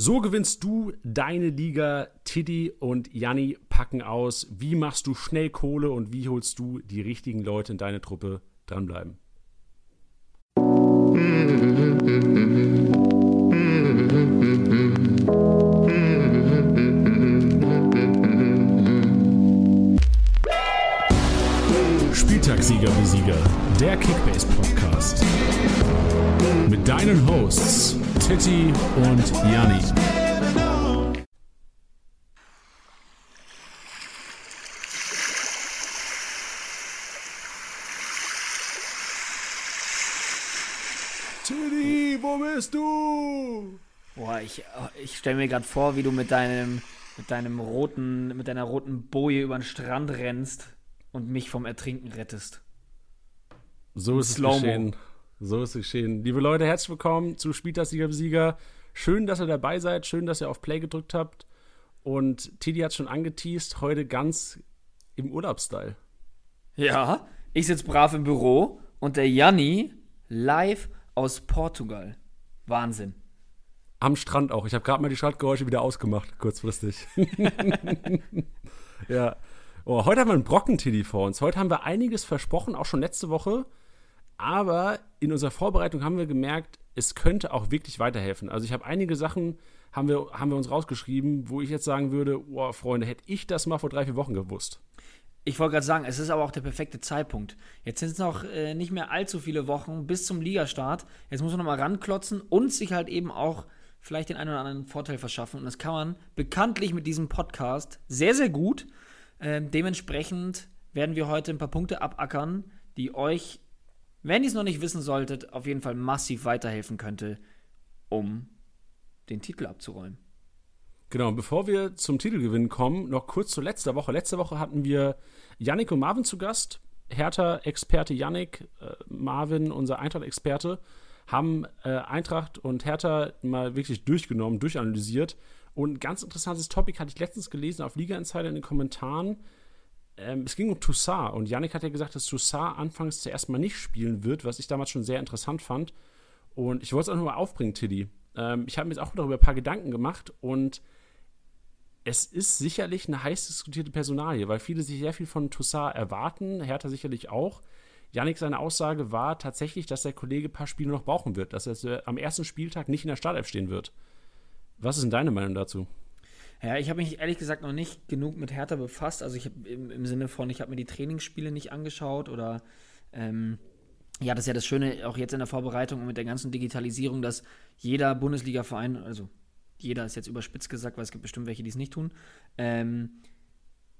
So gewinnst du deine Liga. Tiddy und Janni packen aus. Wie machst du schnell Kohle und wie holst du die richtigen Leute in deine Truppe? Dranbleiben. Spieltagssieger wie Sieger, der Kickbase Podcast. Mit deinen Hosts Titti und Janni. Titti, wo bist du? Boah, ich, ich stelle mir gerade vor, wie du mit deinem, mit deinem roten, mit deiner roten Boje über den Strand rennst und mich vom Ertrinken rettest. So ist es geschehen. So ist es geschehen. Liebe Leute, herzlich willkommen zu Spieltagssieger Sieger. Schön, dass ihr dabei seid. Schön, dass ihr auf Play gedrückt habt. Und Tidi hat schon angeteased, heute ganz im Urlaubsstyle. Ja, ich sitze brav im Büro und der Janni live aus Portugal. Wahnsinn. Am Strand auch. Ich habe gerade mal die Strandgeräusche wieder ausgemacht, kurzfristig. ja. Oh, heute haben wir einen Brocken-Tiddy vor uns. Heute haben wir einiges versprochen, auch schon letzte Woche. Aber in unserer Vorbereitung haben wir gemerkt, es könnte auch wirklich weiterhelfen. Also ich habe einige Sachen, haben wir, haben wir uns rausgeschrieben, wo ich jetzt sagen würde, oh, Freunde, hätte ich das mal vor drei, vier Wochen gewusst. Ich wollte gerade sagen, es ist aber auch der perfekte Zeitpunkt. Jetzt sind es noch äh, nicht mehr allzu viele Wochen bis zum Ligastart. Jetzt muss man nochmal ranklotzen und sich halt eben auch vielleicht den einen oder anderen Vorteil verschaffen. Und das kann man bekanntlich mit diesem Podcast sehr, sehr gut. Ähm, dementsprechend werden wir heute ein paar Punkte abackern, die euch wenn ihr es noch nicht wissen solltet, auf jeden Fall massiv weiterhelfen könnte, um den Titel abzuräumen. Genau, bevor wir zum Titelgewinn kommen, noch kurz zu letzter Woche. Letzte Woche hatten wir Yannick und Marvin zu Gast. Hertha-Experte Yannick, äh, Marvin, unser Eintracht-Experte, haben äh, Eintracht und Hertha mal wirklich durchgenommen, durchanalysiert. Und ein ganz interessantes Topic hatte ich letztens gelesen auf Liga Insider in den Kommentaren ähm, es ging um Toussaint und Yannick hat ja gesagt, dass Toussaint anfangs zuerst mal nicht spielen wird, was ich damals schon sehr interessant fand. Und ich wollte es auch nochmal aufbringen, Tiddy. Ähm, ich habe mir jetzt auch darüber ein paar Gedanken gemacht und es ist sicherlich eine heiß diskutierte Personalie, weil viele sich sehr viel von Toussaint erwarten, Hertha sicherlich auch. Yannick, seine Aussage war tatsächlich, dass der Kollege ein paar Spiele noch brauchen wird, dass er am ersten Spieltag nicht in der Startelf stehen wird. Was ist denn deine Meinung dazu? Ja, ich habe mich ehrlich gesagt noch nicht genug mit Hertha befasst. Also ich habe im, im, Sinne von, ich habe mir die Trainingsspiele nicht angeschaut oder ähm, ja, das ist ja das Schöne auch jetzt in der Vorbereitung und mit der ganzen Digitalisierung, dass jeder Bundesliga-Verein, also jeder ist jetzt überspitzt gesagt, weil es gibt bestimmt welche, die es nicht tun, ähm,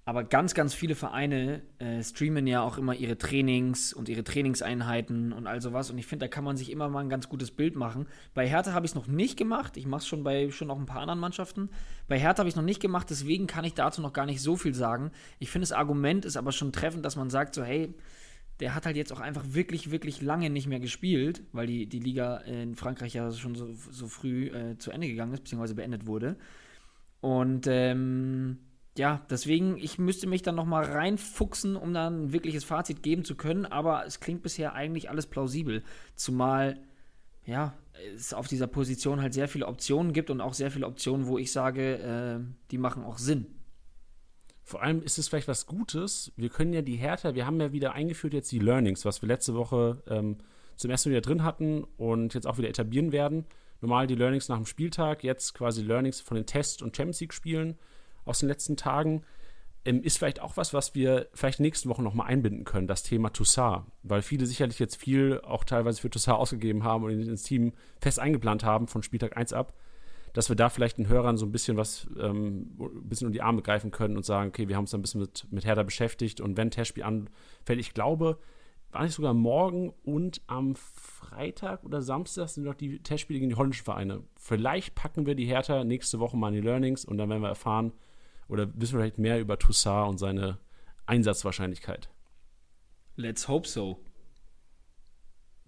aber ganz, ganz viele Vereine äh, streamen ja auch immer ihre Trainings und ihre Trainingseinheiten und all sowas. Und ich finde, da kann man sich immer mal ein ganz gutes Bild machen. Bei Hertha habe ich es noch nicht gemacht. Ich mache es schon bei schon auch ein paar anderen Mannschaften. Bei Hertha habe ich es noch nicht gemacht, deswegen kann ich dazu noch gar nicht so viel sagen. Ich finde, das Argument ist aber schon treffend, dass man sagt, so, hey, der hat halt jetzt auch einfach wirklich, wirklich lange nicht mehr gespielt, weil die, die Liga in Frankreich ja schon so, so früh äh, zu Ende gegangen ist, beziehungsweise beendet wurde. Und ähm, ja, deswegen, ich müsste mich dann nochmal reinfuchsen, um dann ein wirkliches Fazit geben zu können, aber es klingt bisher eigentlich alles plausibel. Zumal, ja, es auf dieser Position halt sehr viele Optionen gibt und auch sehr viele Optionen, wo ich sage, äh, die machen auch Sinn. Vor allem ist es vielleicht was Gutes. Wir können ja die Härte, wir haben ja wieder eingeführt jetzt die Learnings, was wir letzte Woche ähm, zum ersten Mal wieder drin hatten und jetzt auch wieder etablieren werden. Normal die Learnings nach dem Spieltag, jetzt quasi Learnings von den Test- und Champions League-Spielen aus den letzten Tagen, ähm, ist vielleicht auch was, was wir vielleicht nächste Woche nochmal einbinden können, das Thema Toussaint. Weil viele sicherlich jetzt viel auch teilweise für Toussaint ausgegeben haben und ins Team fest eingeplant haben von Spieltag 1 ab, dass wir da vielleicht den Hörern so ein bisschen was, ähm, ein bisschen um die Arme greifen können und sagen, okay, wir haben uns ein bisschen mit, mit Hertha beschäftigt und wenn Testspiel anfällt, ich glaube, war nicht sogar morgen und am Freitag oder Samstag sind noch die Testspiele gegen die holländischen Vereine. Vielleicht packen wir die Hertha nächste Woche mal in die Learnings und dann werden wir erfahren, oder wissen wir vielleicht mehr über Toussaint und seine Einsatzwahrscheinlichkeit? Let's hope so.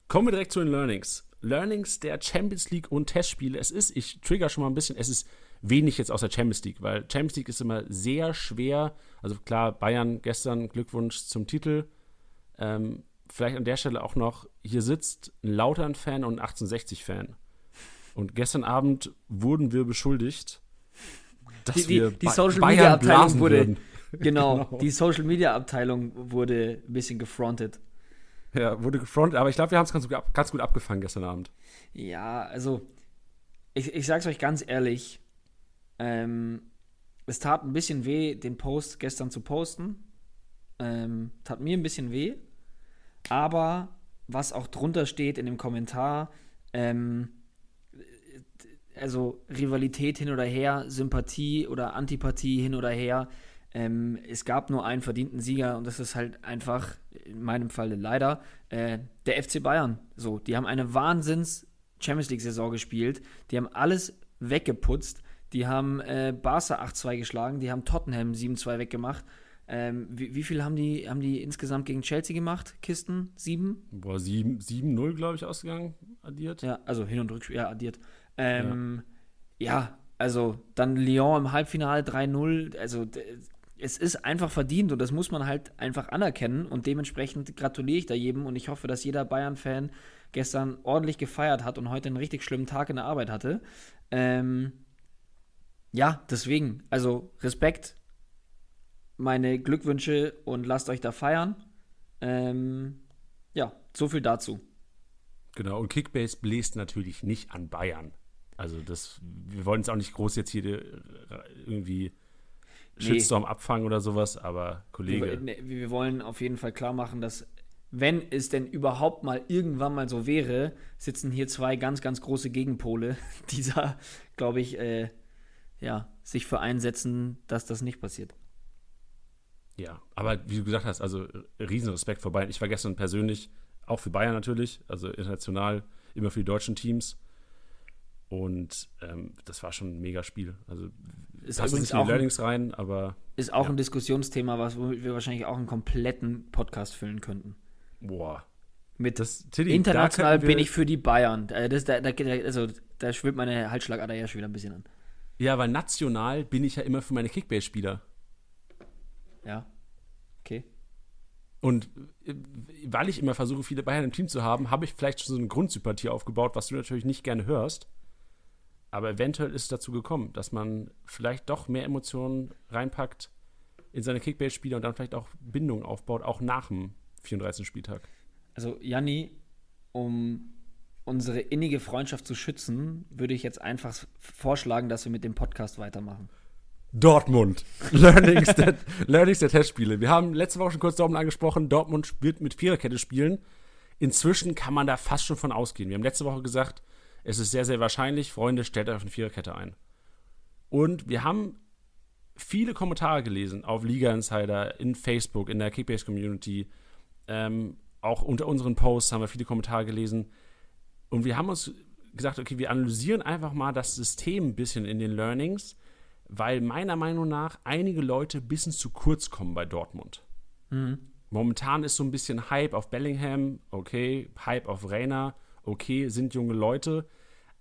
Kommen wir direkt zu den Learnings. Learnings der Champions League und Testspiele. Es ist, ich trigger schon mal ein bisschen, es ist wenig jetzt aus der Champions League, weil Champions League ist immer sehr schwer. Also klar, Bayern gestern Glückwunsch zum Titel. Ähm, vielleicht an der Stelle auch noch, hier sitzt ein Lautern-Fan und ein 1860-Fan. Und gestern Abend wurden wir beschuldigt, dass die, wir die Social Media Abteilung wurde. Genau, genau, die Social Media Abteilung wurde ein bisschen gefrontet. Ja, wurde gefrontet, aber ich glaube, wir haben es ganz, ganz, gut abgefangen gestern Abend. Ja, also ich, ich sag's euch ganz ehrlich, ähm, es tat ein bisschen weh, den Post gestern zu posten. Ähm, tat mir ein bisschen weh. Aber was auch drunter steht in dem Kommentar, ähm, also Rivalität hin oder her, Sympathie oder Antipathie hin oder her, ähm, es gab nur einen verdienten Sieger und das ist halt einfach, in meinem Fall leider, äh, der FC Bayern. So, die haben eine Wahnsinns Champions League-Saison gespielt, die haben alles weggeputzt, die haben äh, Barca 8-2 geschlagen, die haben Tottenham 7-2 weggemacht. Ähm, wie, wie, viel haben die, haben die insgesamt gegen Chelsea gemacht? Kisten? Sieben? Boah, 7-0, glaube ich, ausgegangen, addiert. Ja, also Hin- und Rückspiel, ja, addiert. Ähm, ja. ja, also dann Lyon im Halbfinale 3-0, also es ist einfach verdient und das muss man halt einfach anerkennen und dementsprechend gratuliere ich da jedem und ich hoffe, dass jeder Bayern-Fan gestern ordentlich gefeiert hat und heute einen richtig schlimmen Tag in der Arbeit hatte. Ähm, ja, deswegen, also Respekt, meine Glückwünsche und lasst euch da feiern. Ähm, ja, so viel dazu. Genau, und Kickbase bläst natürlich nicht an Bayern. Also das, wir wollen es auch nicht groß jetzt hier äh, irgendwie Shitstorm nee. abfangen oder sowas, aber Kollege. Wir, wir, wollen auf jeden Fall klar machen, dass wenn es denn überhaupt mal irgendwann mal so wäre, sitzen hier zwei ganz, ganz große Gegenpole, die da, glaube ich, äh, ja, sich für einsetzen, dass das nicht passiert. Ja, aber wie du gesagt hast, also Riesenrespekt vor Bayern. Ich war gestern persönlich, auch für Bayern natürlich, also international, immer für die deutschen Teams. Und ähm, das war schon ein mega Spiel. Also ist übrigens auch Learnings rein, aber ist auch ja. ein Diskussionsthema, was womit wir wahrscheinlich auch einen kompletten Podcast füllen könnten. Boah. Mit das, Tilly, international bin ich für die Bayern. Äh, das, da, da, also, da schwimmt meine Halsschlagader ja schon wieder ein bisschen an. Ja, weil national bin ich ja immer für meine Kickbase-Spieler. Ja. Okay. Und äh, weil ich immer versuche, viele Bayern im Team zu haben, habe ich vielleicht schon so eine Grundsympathie aufgebaut, was du natürlich nicht gerne hörst. Aber eventuell ist es dazu gekommen, dass man vielleicht doch mehr Emotionen reinpackt in seine Kickbase-Spieler und dann vielleicht auch Bindungen aufbaut, auch nach dem 34. Spieltag. Also, Janni, um unsere innige Freundschaft zu schützen, würde ich jetzt einfach vorschlagen, dass wir mit dem Podcast weitermachen. Dortmund. Learnings der, Learnings der Testspiele. Wir haben letzte Woche schon kurz Dortmund angesprochen. Dortmund wird mit Viererkette spielen. Inzwischen kann man da fast schon von ausgehen. Wir haben letzte Woche gesagt, es ist sehr, sehr wahrscheinlich, Freunde, stellt euch auf eine Viererkette ein. Und wir haben viele Kommentare gelesen auf Liga Insider, in Facebook, in der Kickbase Community. Ähm, auch unter unseren Posts haben wir viele Kommentare gelesen. Und wir haben uns gesagt, okay, wir analysieren einfach mal das System ein bisschen in den Learnings, weil meiner Meinung nach einige Leute ein bisschen zu kurz kommen bei Dortmund. Mhm. Momentan ist so ein bisschen Hype auf Bellingham, okay, Hype auf Rainer, okay, sind junge Leute,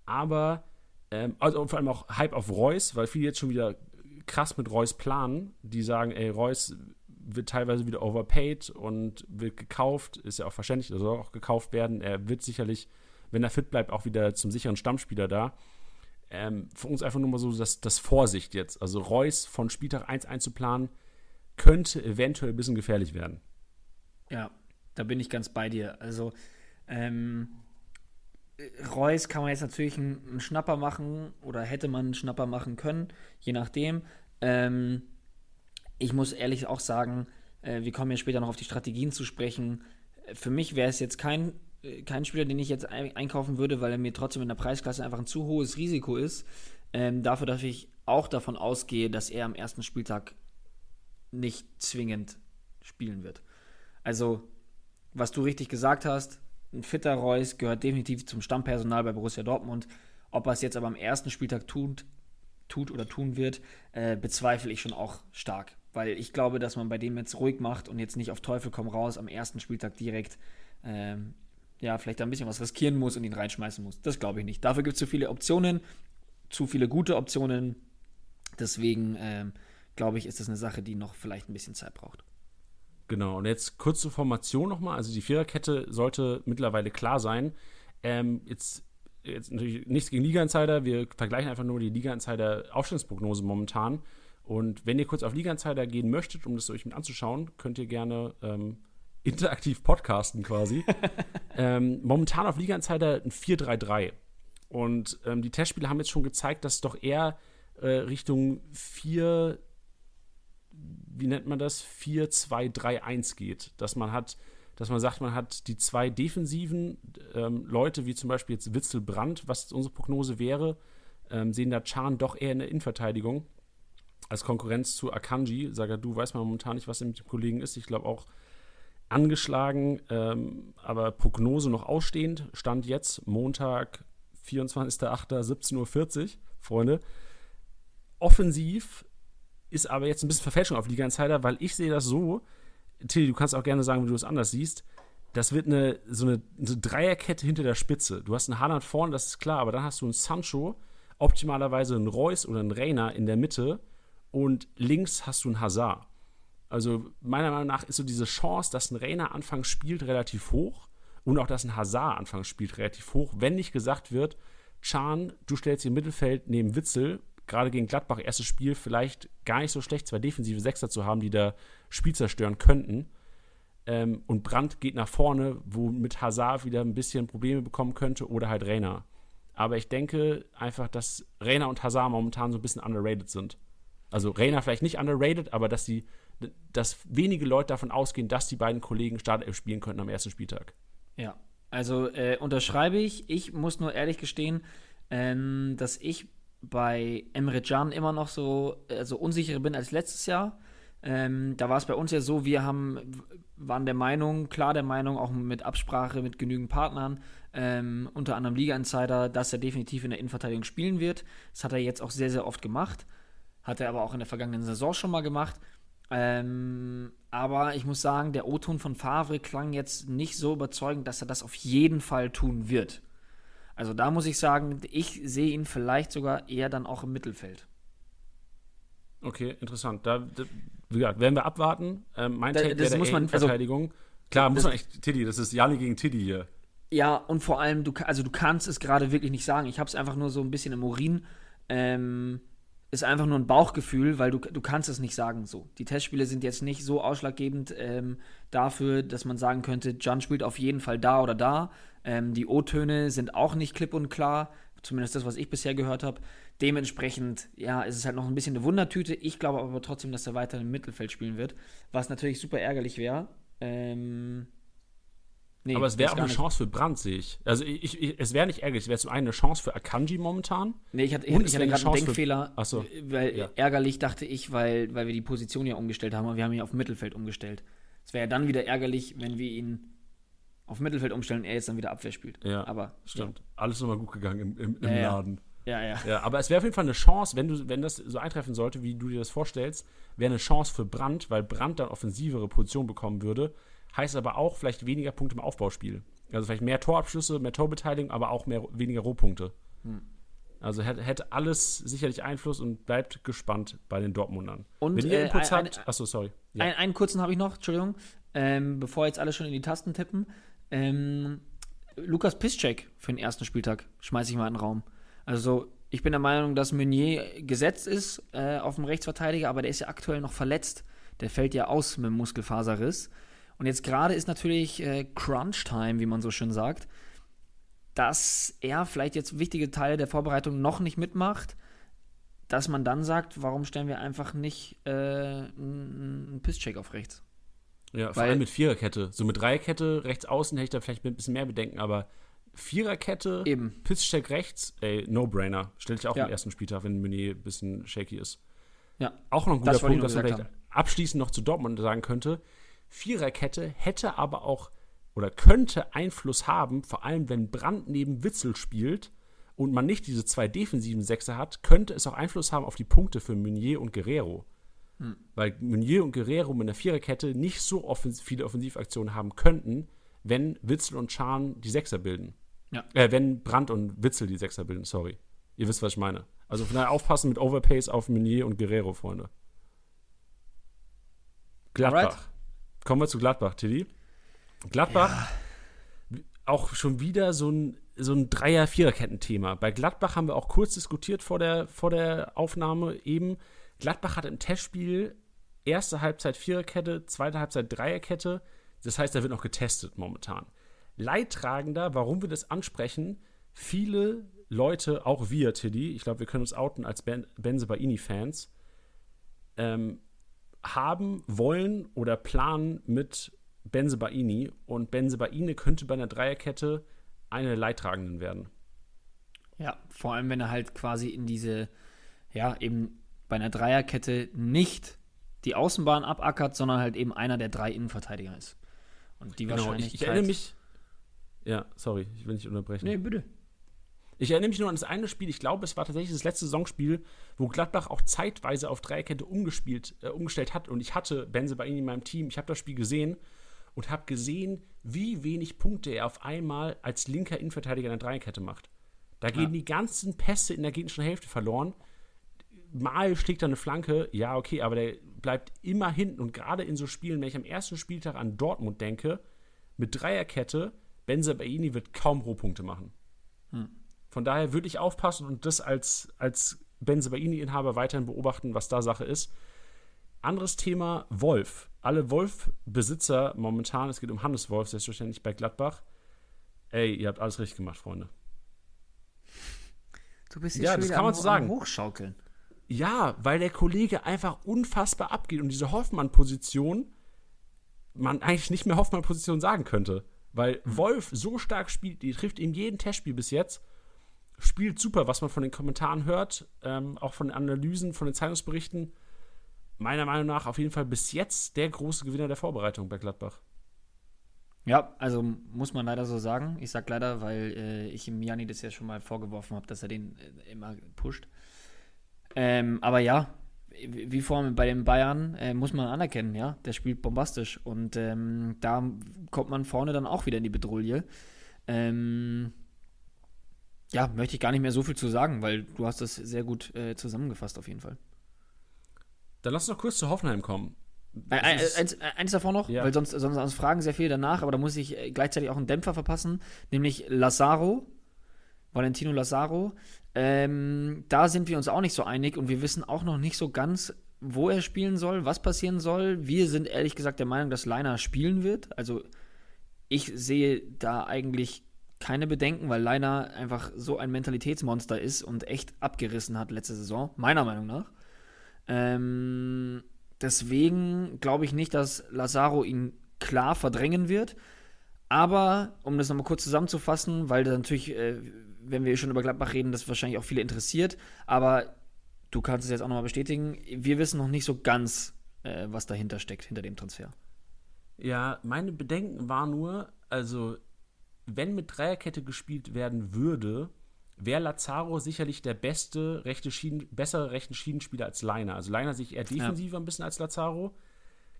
aber ähm, also vor allem auch Hype auf Reus, weil viele jetzt schon wieder krass mit Reus planen, die sagen, ey, Reus wird teilweise wieder overpaid und wird gekauft, ist ja auch verständlich, er soll auch gekauft werden. Er wird sicherlich, wenn er fit bleibt, auch wieder zum sicheren Stammspieler da. Ähm, für uns einfach nur mal so das, das Vorsicht jetzt. Also Reus von Spieltag 1 einzuplanen, könnte eventuell ein bisschen gefährlich werden. Ja, da bin ich ganz bei dir. Also, ähm, Reus kann man jetzt natürlich einen, einen, Schnapper machen oder hätte man einen Schnapper machen können, je nachdem. Ähm, ich muss ehrlich auch sagen, äh, wir kommen ja später noch auf die Strategien zu sprechen. Für mich wäre es jetzt kein, äh, kein Spieler, den ich jetzt ein einkaufen würde, weil er mir trotzdem in der Preisklasse einfach ein zu hohes Risiko ist. Ähm, dafür, dass ich auch davon ausgehe, dass er am ersten Spieltag nicht zwingend spielen wird. Also, was du richtig gesagt hast, ein fitter Reus gehört definitiv zum Stammpersonal bei Borussia Dortmund. Ob er es jetzt aber am ersten Spieltag tut, tut oder tun wird, äh, bezweifle ich schon auch stark. Weil ich glaube, dass man bei dem jetzt ruhig macht und jetzt nicht auf Teufel komm raus am ersten Spieltag direkt ähm, ja, vielleicht ein bisschen was riskieren muss und ihn reinschmeißen muss. Das glaube ich nicht. Dafür gibt es zu viele Optionen, zu viele gute Optionen. Deswegen ähm, glaube ich, ist das eine Sache, die noch vielleicht ein bisschen Zeit braucht. Genau, und jetzt kurz zur Formation nochmal. Also die Viererkette sollte mittlerweile klar sein. Ähm, jetzt jetzt natürlich nichts gegen Liga-Insider, wir vergleichen einfach nur die Liga-Insider-Aufstellungsprognose momentan. Und wenn ihr kurz auf Liga-Insider gehen möchtet, um das euch mit anzuschauen, könnt ihr gerne ähm, interaktiv podcasten quasi. ähm, momentan auf Liga Insider ein 4-3-3. Und ähm, die Testspiele haben jetzt schon gezeigt, dass es doch eher äh, Richtung 4, wie nennt man das? 4-2-3-1 geht. Dass man hat, dass man sagt, man hat die zwei defensiven ähm, Leute, wie zum Beispiel jetzt Witzel Brandt, was unsere Prognose wäre, ähm, sehen da Chan doch eher in der Innenverteidigung als Konkurrenz zu Akanji. du weiß man momentan nicht, was mit dem Kollegen ist. Ich glaube auch, angeschlagen, ähm, aber Prognose noch ausstehend. Stand jetzt Montag, 24.08.17.40 Uhr, Freunde. Offensiv ist aber jetzt ein bisschen Verfälschung auf Liga Insider, weil ich sehe das so, Tilly, du kannst auch gerne sagen, wie du es anders siehst. Das wird eine, so eine, eine Dreierkette hinter der Spitze. Du hast einen Haaland vorne, das ist klar, aber dann hast du einen Sancho, optimalerweise einen Reus oder einen Reiner in der Mitte und links hast du einen Hazard. Also meiner Meinung nach ist so diese Chance, dass ein Rainer anfangs spielt, relativ hoch und auch, dass ein Hazard anfangs spielt, relativ hoch, wenn nicht gesagt wird, Chan, du stellst im Mittelfeld neben Witzel, gerade gegen Gladbach, erstes Spiel, vielleicht gar nicht so schlecht, zwei defensive Sechser zu haben, die da Spiel zerstören könnten. Ähm, und Brandt geht nach vorne, wo mit Hazard wieder ein bisschen Probleme bekommen könnte oder halt Rainer. Aber ich denke einfach, dass Rainer und Hazard momentan so ein bisschen underrated sind. Also Rainer vielleicht nicht underrated, aber dass sie dass wenige Leute davon ausgehen, dass die beiden Kollegen Startelf spielen könnten am ersten Spieltag. Ja, also äh, unterschreibe ich. Ich muss nur ehrlich gestehen, ähm, dass ich bei Emre Can immer noch so also unsicherer bin als letztes Jahr. Ähm, da war es bei uns ja so, wir haben, waren der Meinung, klar der Meinung, auch mit Absprache mit genügend Partnern, ähm, unter anderem Liga-Insider, dass er definitiv in der Innenverteidigung spielen wird. Das hat er jetzt auch sehr, sehr oft gemacht. Hat er aber auch in der vergangenen Saison schon mal gemacht. Ähm, aber ich muss sagen, der O-Ton von Favre klang jetzt nicht so überzeugend, dass er das auf jeden Fall tun wird. Also da muss ich sagen, ich sehe ihn vielleicht sogar eher dann auch im Mittelfeld. Okay, interessant. Da, da wie gesagt, werden wir abwarten. Ähm, mein da, Take das muss man, also Verteidigung. Also, Klar, muss man echt, Tiddy, das ist Jani gegen Tiddy hier. Ja, und vor allem, du, also du kannst es gerade wirklich nicht sagen. Ich habe es einfach nur so ein bisschen im Urin. Ähm, ist einfach nur ein Bauchgefühl, weil du, du kannst es nicht sagen so. Die Testspiele sind jetzt nicht so ausschlaggebend ähm, dafür, dass man sagen könnte, John spielt auf jeden Fall da oder da. Ähm, die O-Töne sind auch nicht klipp und klar, zumindest das, was ich bisher gehört habe. Dementsprechend, ja, ist es halt noch ein bisschen eine Wundertüte. Ich glaube aber trotzdem, dass er weiter im Mittelfeld spielen wird, was natürlich super ärgerlich wäre. Ähm, Nee, aber es wäre auch eine nicht. Chance für Brandt, sehe ich. Also ich, ich, es wäre nicht ärgerlich, es wäre zum einen eine Chance für Akanji momentan. Nee, ich hatte, ich, ich hatte gerade einen Denkfehler. Für, so, weil ja. ärgerlich dachte ich, weil, weil wir die Position ja umgestellt haben und wir haben ihn auf Mittelfeld umgestellt. Es wäre ja dann wieder ärgerlich, wenn wir ihn auf Mittelfeld umstellen und er jetzt dann wieder Abwehr spielt. Ja, aber stimmt. Ja. Alles nochmal gut gegangen im, im, im ja, Laden. Ja, ja. ja aber es wäre auf jeden Fall eine Chance, wenn du, wenn das so eintreffen sollte, wie du dir das vorstellst, wäre eine Chance für Brandt, weil Brandt dann offensivere Position bekommen würde. Heißt aber auch vielleicht weniger Punkte im Aufbauspiel. Also vielleicht mehr Torabschlüsse, mehr Torbeteiligung, aber auch mehr, weniger Rohpunkte. Hm. Also hätte, alles sicherlich Einfluss und bleibt gespannt bei den Dortmundern. Und Wenn ihr äh, Inputs ein, habt, achso, sorry. Ja. Ein, einen kurzen habe ich noch, Entschuldigung, ähm, bevor jetzt alle schon in die Tasten tippen. Ähm, Lukas Piszczek für den ersten Spieltag schmeiße ich mal in den Raum. Also ich bin der Meinung, dass Meunier gesetzt ist äh, auf dem Rechtsverteidiger, aber der ist ja aktuell noch verletzt. Der fällt ja aus mit dem Muskelfaserriss. Und jetzt gerade ist natürlich äh, Crunch-Time, wie man so schön sagt, dass er vielleicht jetzt wichtige Teile der Vorbereitung noch nicht mitmacht, dass man dann sagt, warum stellen wir einfach nicht äh, einen Pisscheck auf rechts? Ja, vor allem mit Viererkette. So mit Dreierkette rechts außen hätte ich da vielleicht ein bisschen mehr Bedenken, aber Viererkette, Eben. Pisscheck rechts, ey, No-Brainer. Stelle ich auch ja. im ersten Spieltag, wenn Meunier ein bisschen shaky ist. Ja. Auch noch ein guter Punkt, dass man vielleicht haben. abschließend noch zu Dortmund sagen könnte. Viererkette hätte aber auch oder könnte Einfluss haben, vor allem wenn Brandt neben Witzel spielt und man nicht diese zwei defensiven Sechser hat, könnte es auch Einfluss haben auf die Punkte für Meunier und Guerrero. Hm. Weil Meunier und Guerrero mit einer Viererkette nicht so offens viele Offensivaktionen haben könnten, wenn Witzel und Schahn die Sechser bilden. Ja. Äh, wenn Brandt und Witzel die Sechser bilden, sorry. Ihr wisst, was ich meine. Also von daher aufpassen mit Overpace auf Meunier und Guerrero, Freunde. Gladbach. Alright. Kommen wir zu Gladbach, Tilly. Gladbach, ja. auch schon wieder so ein so ein Dreier-Viererketten-Thema. Bei Gladbach haben wir auch kurz diskutiert vor der, vor der Aufnahme eben. Gladbach hat im Testspiel erste Halbzeit Viererkette, zweite Halbzeit Dreierkette. Das heißt, da wird noch getestet momentan. Leidtragender, warum wir das ansprechen, viele Leute, auch wir, Tiddy, ich glaube, wir können uns outen als ben Benzebaini-Fans, ähm, haben, wollen oder planen mit Benzebaini und Benzebaini könnte bei einer Dreierkette eine der Leidtragenden werden. Ja, vor allem, wenn er halt quasi in diese, ja, eben bei einer Dreierkette nicht die Außenbahn abackert, sondern halt eben einer der drei Innenverteidiger ist. Und die genau, Wahrscheinlichkeit. Ich, ich erinnere mich. Ja, sorry, ich will nicht unterbrechen. Nee, bitte. Ich erinnere mich nur an das eine Spiel, ich glaube, es war tatsächlich das letzte Saisonspiel, wo Gladbach auch zeitweise auf Dreierkette umgespielt, äh, umgestellt hat. Und ich hatte Benze bei Ihnen in meinem Team. Ich habe das Spiel gesehen und habe gesehen, wie wenig Punkte er auf einmal als linker Innenverteidiger in der Dreierkette macht. Da gehen ja. die ganzen Pässe in der gegnerischen Hälfte verloren. Mal schlägt er eine Flanke, ja, okay, aber der bleibt immer hinten. Und gerade in so Spielen, wenn ich am ersten Spieltag an Dortmund denke, mit Dreierkette, Benze Baini wird kaum Rohpunkte machen. Hm. Von daher würde ich aufpassen und das als, als Benze Baini-Inhaber weiterhin beobachten, was da Sache ist. Anderes Thema, Wolf. Alle Wolf-Besitzer momentan, es geht um Hannes Wolf, selbstverständlich bei Gladbach. Ey, ihr habt alles richtig gemacht, Freunde. Du bist ja, das kann man so sagen. Hochschaukeln. Ja, weil der Kollege einfach unfassbar abgeht und diese Hoffmann-Position man eigentlich nicht mehr Hoffmann-Position sagen könnte. Weil hm. Wolf so stark spielt, die trifft in jedem Testspiel bis jetzt, spielt super, was man von den Kommentaren hört, ähm, auch von den Analysen, von den Zeitungsberichten meiner Meinung nach auf jeden Fall bis jetzt der große Gewinner der Vorbereitung bei Gladbach. Ja, also muss man leider so sagen. Ich sag leider, weil äh, ich ihm Jani das ja schon mal vorgeworfen habe, dass er den äh, immer pusht. Ähm, aber ja, wie vorhin bei den Bayern äh, muss man anerkennen, ja, der spielt bombastisch und ähm, da kommt man vorne dann auch wieder in die Bedrulle. Ähm, ja, möchte ich gar nicht mehr so viel zu sagen, weil du hast das sehr gut äh, zusammengefasst auf jeden Fall. Dann lass uns noch kurz zu Hoffenheim kommen. Eins, eins, davor noch, ja. weil sonst, sonst, sonst, fragen sehr viel danach, aber da muss ich äh, gleichzeitig auch einen Dämpfer verpassen, nämlich Lazaro, Valentino Lazaro. Ähm, da sind wir uns auch nicht so einig und wir wissen auch noch nicht so ganz, wo er spielen soll, was passieren soll. Wir sind ehrlich gesagt der Meinung, dass Leiner spielen wird. Also ich sehe da eigentlich keine Bedenken, weil Leiner einfach so ein Mentalitätsmonster ist und echt abgerissen hat letzte Saison, meiner Meinung nach. Ähm, deswegen glaube ich nicht, dass Lazaro ihn klar verdrängen wird. Aber, um das nochmal kurz zusammenzufassen, weil natürlich, äh, wenn wir schon über Gladbach reden, das wahrscheinlich auch viele interessiert. Aber du kannst es jetzt auch nochmal bestätigen. Wir wissen noch nicht so ganz, äh, was dahinter steckt, hinter dem Transfer. Ja, meine Bedenken war nur, also, wenn mit Dreierkette gespielt werden würde, wäre Lazaro sicherlich der beste rechte Schienen, bessere rechte Schienenspieler als Leiner. Also Leiner sich eher defensiver ja. ein bisschen als Lazaro.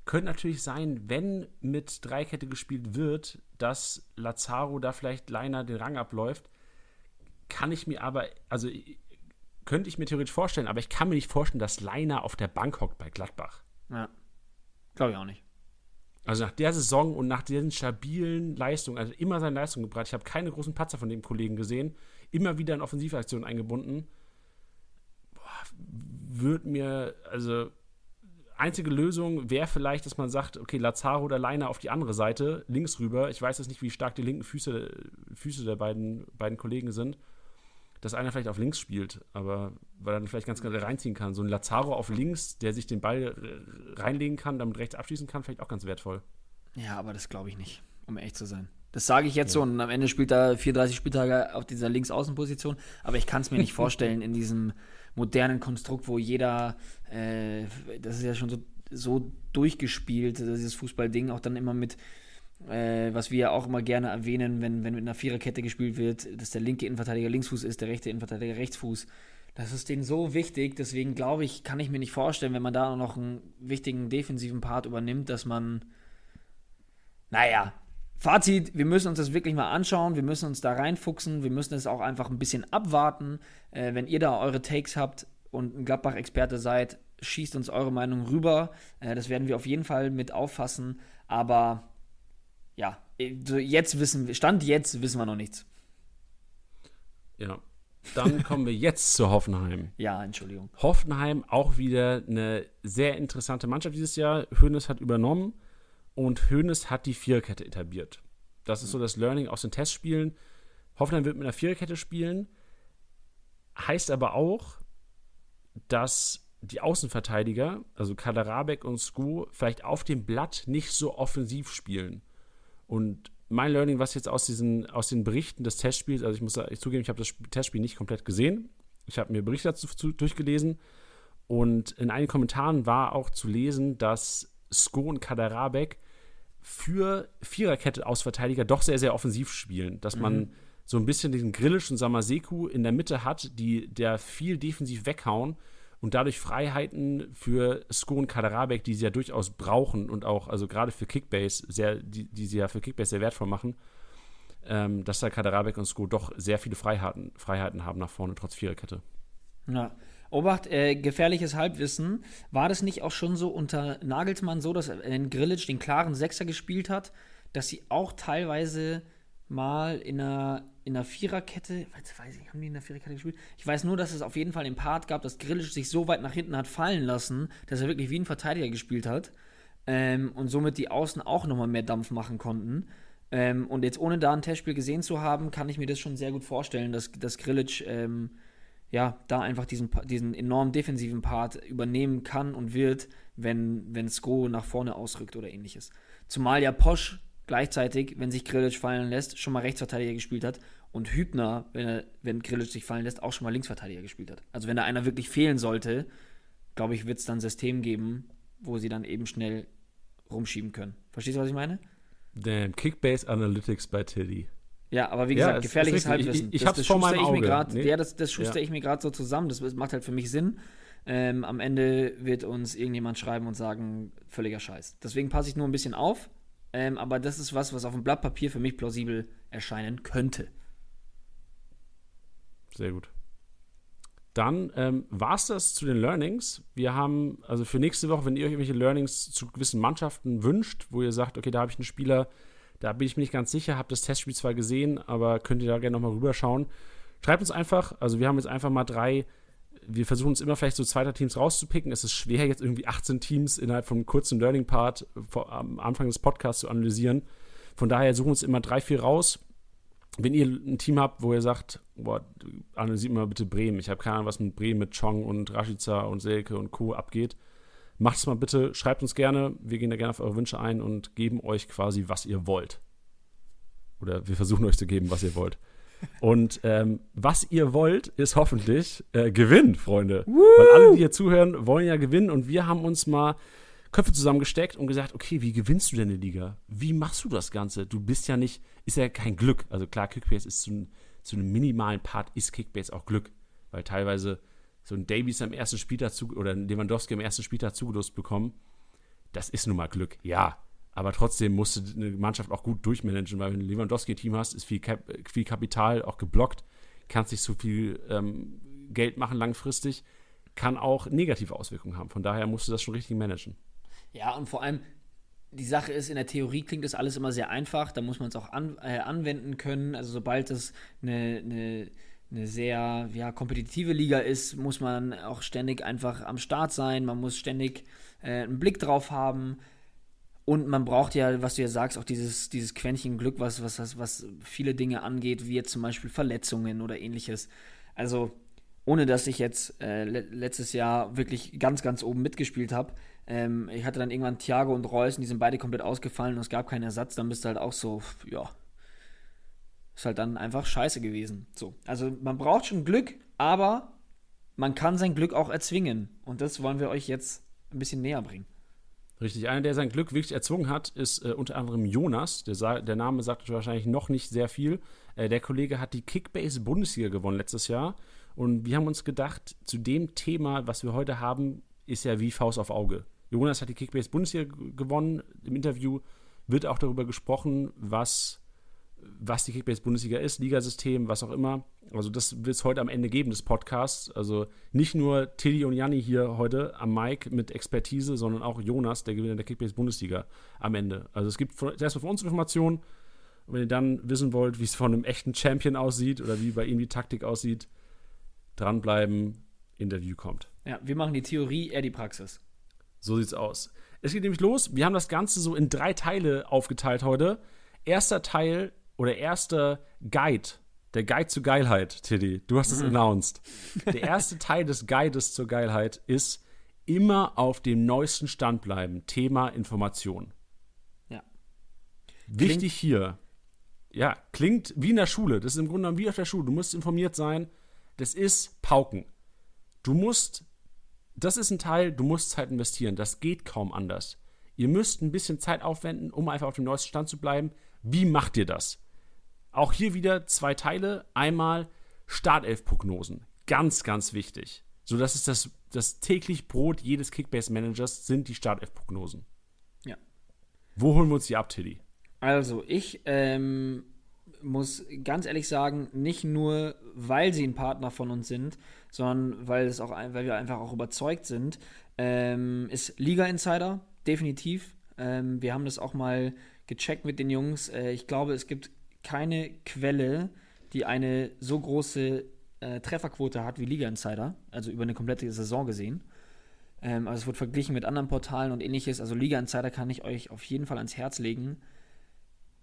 Könnte natürlich sein, wenn mit Dreikette gespielt wird, dass Lazaro da vielleicht Leiner den Rang abläuft. Kann ich mir aber, also könnte ich mir theoretisch vorstellen, aber ich kann mir nicht vorstellen, dass Leiner auf der Bank hockt bei Gladbach. Ja. Glaube ich auch nicht. Also nach der Saison und nach diesen stabilen Leistungen, also immer seine Leistung gebracht. Ich habe keine großen Patzer von dem Kollegen gesehen immer wieder in Offensivaktionen eingebunden. Wird mir, also einzige Lösung wäre vielleicht, dass man sagt, okay, Lazaro oder Leiner auf die andere Seite, links rüber. Ich weiß jetzt nicht, wie stark die linken Füße, Füße der beiden, beiden Kollegen sind. Dass einer vielleicht auf links spielt, aber weil er dann vielleicht ganz gerne reinziehen kann. So ein Lazaro auf links, der sich den Ball reinlegen kann, damit rechts abschließen kann, vielleicht auch ganz wertvoll. Ja, aber das glaube ich nicht, um echt zu sein. Das sage ich jetzt ja. so und am Ende spielt er 34 Spieltage auf dieser Linksaußenposition. Aber ich kann es mir nicht vorstellen in diesem modernen Konstrukt, wo jeder, äh, das ist ja schon so, so durchgespielt, dieses Fußballding, auch dann immer mit, äh, was wir ja auch immer gerne erwähnen, wenn, wenn mit einer Viererkette gespielt wird, dass der linke Innenverteidiger Linksfuß ist, der rechte Innenverteidiger Rechtsfuß. Das ist denen so wichtig, deswegen glaube ich, kann ich mir nicht vorstellen, wenn man da noch einen wichtigen defensiven Part übernimmt, dass man, naja, Fazit, wir müssen uns das wirklich mal anschauen, wir müssen uns da reinfuchsen, wir müssen es auch einfach ein bisschen abwarten. Äh, wenn ihr da eure Takes habt und ein Gladbach-Experte seid, schießt uns eure Meinung rüber. Äh, das werden wir auf jeden Fall mit auffassen. Aber ja, jetzt wissen wir, Stand jetzt wissen wir noch nichts. Ja. Dann kommen wir jetzt zu Hoffenheim. Ja, Entschuldigung. Hoffenheim auch wieder eine sehr interessante Mannschaft dieses Jahr. Hoeneß hat übernommen und Hoeneß hat die Viererkette etabliert. Das ist so das Learning aus den Testspielen. Hoffenheim wird mit einer Viererkette spielen. Heißt aber auch, dass die Außenverteidiger, also Kaderabek und Sko, vielleicht auf dem Blatt nicht so offensiv spielen. Und mein Learning, was jetzt aus, diesen, aus den Berichten des Testspiels, also ich muss ich zugeben, ich habe das Testspiel nicht komplett gesehen. Ich habe mir Berichte dazu durchgelesen und in einigen Kommentaren war auch zu lesen, dass Sko und Kaderabek für Viererkette aus Verteidiger doch sehr, sehr offensiv spielen. Dass mhm. man so ein bisschen diesen Grillisch und Samaseku in der Mitte hat, die der viel defensiv weghauen und dadurch Freiheiten für Sko und Kaderabek, die sie ja durchaus brauchen und auch, also gerade für Kickbase, sehr, die, die sie ja für Kickbase sehr wertvoll machen, ähm, dass da Kaderabek und Sko doch sehr viele Freiheiten, Freiheiten haben nach vorne, trotz Viererkette. Ja. Obacht, äh, gefährliches Halbwissen. War das nicht auch schon so unter Nagelsmann so, dass wenn Grillitsch den klaren Sechser gespielt hat, dass sie auch teilweise mal in einer, in einer Viererkette, weiß ich, haben die in der Viererkette gespielt? Ich weiß nur, dass es auf jeden Fall den Part gab, dass Grillitsch sich so weit nach hinten hat fallen lassen, dass er wirklich wie ein Verteidiger gespielt hat ähm, und somit die Außen auch nochmal mehr Dampf machen konnten. Ähm, und jetzt ohne da ein Testspiel gesehen zu haben, kann ich mir das schon sehr gut vorstellen, dass, dass Grillitsch ähm, ja, da einfach diesen, diesen enorm defensiven Part übernehmen kann und wird, wenn, wenn Sko nach vorne ausrückt oder ähnliches. Zumal ja Posch gleichzeitig, wenn sich Grillitsch fallen lässt, schon mal Rechtsverteidiger gespielt hat und Hübner, wenn, er, wenn Grillitsch sich fallen lässt, auch schon mal Linksverteidiger gespielt hat. Also wenn da einer wirklich fehlen sollte, glaube ich, wird es dann ein System geben, wo sie dann eben schnell rumschieben können. Verstehst du, was ich meine? Damn, Kickbase Analytics bei Tilly. Ja, aber wie gesagt, ja, gefährliches Halbwissen. Ich, ich, ich das, das vor meinem Auge. Grad, nee. Ja, das, das schuster ja. ich mir gerade so zusammen. Das macht halt für mich Sinn. Ähm, am Ende wird uns irgendjemand schreiben und sagen, völliger Scheiß. Deswegen passe ich nur ein bisschen auf. Ähm, aber das ist was, was auf dem Blatt Papier für mich plausibel erscheinen könnte. Sehr gut. Dann ähm, war es das zu den Learnings. Wir haben, also für nächste Woche, wenn ihr euch irgendwelche Learnings zu gewissen Mannschaften wünscht, wo ihr sagt, okay, da habe ich einen Spieler, da bin ich mir nicht ganz sicher, habe das Testspiel zwar gesehen, aber könnt ihr da gerne nochmal rüberschauen. Schreibt uns einfach, also wir haben jetzt einfach mal drei, wir versuchen uns immer vielleicht so zweiter Teams rauszupicken. Es ist schwer, jetzt irgendwie 18 Teams innerhalb von einem kurzen Learning-Part am Anfang des Podcasts zu analysieren. Von daher suchen wir uns immer drei, vier raus. Wenn ihr ein Team habt, wo ihr sagt, boah, analysiert mal bitte Bremen. Ich habe keine Ahnung, was mit Bremen, mit Chong und Rashica und Selke und Co. abgeht Macht es mal bitte, schreibt uns gerne. Wir gehen da gerne auf eure Wünsche ein und geben euch quasi, was ihr wollt. Oder wir versuchen euch zu geben, was ihr wollt. Und ähm, was ihr wollt, ist hoffentlich äh, Gewinn, Freunde. Woo! Weil alle, die hier zuhören, wollen ja gewinnen. Und wir haben uns mal Köpfe zusammengesteckt und gesagt, okay, wie gewinnst du denn eine Liga? Wie machst du das Ganze? Du bist ja nicht, ist ja kein Glück. Also klar, Kickbase ist zu, zu einem minimalen Part, ist Kickbase auch Glück. Weil teilweise so ein Davies am ersten Spieltag zu, oder ein Lewandowski am ersten Spieltag zugelost bekommen, das ist nun mal Glück, ja. Aber trotzdem musst du eine Mannschaft auch gut durchmanagen, weil wenn du ein Lewandowski-Team hast, ist viel, Kap viel Kapital auch geblockt, kannst nicht so viel ähm, Geld machen langfristig, kann auch negative Auswirkungen haben. Von daher musst du das schon richtig managen. Ja, und vor allem, die Sache ist, in der Theorie klingt das alles immer sehr einfach, da muss man es auch an, äh, anwenden können. Also sobald es eine, eine eine sehr ja, kompetitive Liga ist, muss man auch ständig einfach am Start sein, man muss ständig äh, einen Blick drauf haben. Und man braucht ja, was du ja sagst, auch dieses, dieses Quäntchen Glück, was, was, was viele Dinge angeht, wie jetzt zum Beispiel Verletzungen oder ähnliches. Also, ohne dass ich jetzt äh, letztes Jahr wirklich ganz, ganz oben mitgespielt habe, ähm, ich hatte dann irgendwann Thiago und Reus und die sind beide komplett ausgefallen und es gab keinen Ersatz, dann bist du halt auch so, ja, ist halt dann einfach scheiße gewesen. So. Also man braucht schon Glück, aber man kann sein Glück auch erzwingen. Und das wollen wir euch jetzt ein bisschen näher bringen. Richtig, einer, der sein Glück wirklich erzwungen hat, ist äh, unter anderem Jonas. Der, der, Name sagt wahrscheinlich noch nicht sehr viel. Äh, der Kollege hat die Kickbase Bundesliga gewonnen letztes Jahr. Und wir haben uns gedacht, zu dem Thema, was wir heute haben, ist ja wie Faust auf Auge. Jonas hat die Kickbase Bundesliga gewonnen. Im Interview wird auch darüber gesprochen, was was die Kickbase-Bundesliga ist, Ligasystem, was auch immer. Also das wird es heute am Ende geben des Podcasts. Also nicht nur Tilly und Janni hier heute am Mic mit Expertise, sondern auch Jonas, der Gewinner der Kickbase-Bundesliga am Ende. Also es gibt erstmal von uns Informationen Und wenn ihr dann wissen wollt, wie es von einem echten Champion aussieht oder wie bei ihm die Taktik aussieht, dranbleiben, Interview kommt. Ja, wir machen die Theorie, er die Praxis. So sieht's aus. Es geht nämlich los. Wir haben das Ganze so in drei Teile aufgeteilt heute. Erster Teil oder erster Guide, der Guide zur Geilheit, Tiddy. Du hast es mhm. announced. Der erste Teil des Guides zur Geilheit ist immer auf dem neuesten Stand bleiben. Thema Information. Ja. Wichtig klingt, hier. Ja, klingt wie in der Schule. Das ist im Grunde genommen wie auf der Schule. Du musst informiert sein. Das ist Pauken. Du musst das ist ein Teil, du musst Zeit investieren. Das geht kaum anders. Ihr müsst ein bisschen Zeit aufwenden, um einfach auf dem neuesten Stand zu bleiben. Wie macht ihr das? Auch hier wieder zwei Teile. Einmal Startelf-Prognosen. Ganz, ganz wichtig. So, das ist das, das täglich Brot jedes Kickbase-Managers, sind die Startelf-Prognosen. Ja. Wo holen wir uns die ab, Tilly? Also, ich ähm, muss ganz ehrlich sagen, nicht nur, weil sie ein Partner von uns sind, sondern weil, es auch, weil wir einfach auch überzeugt sind, ähm, ist Liga Insider, definitiv. Ähm, wir haben das auch mal gecheckt mit den Jungs. Äh, ich glaube, es gibt keine Quelle, die eine so große äh, Trefferquote hat wie Liga Insider, also über eine komplette Saison gesehen. Ähm, also es wird verglichen mit anderen Portalen und ähnliches. Also Liga Insider kann ich euch auf jeden Fall ans Herz legen.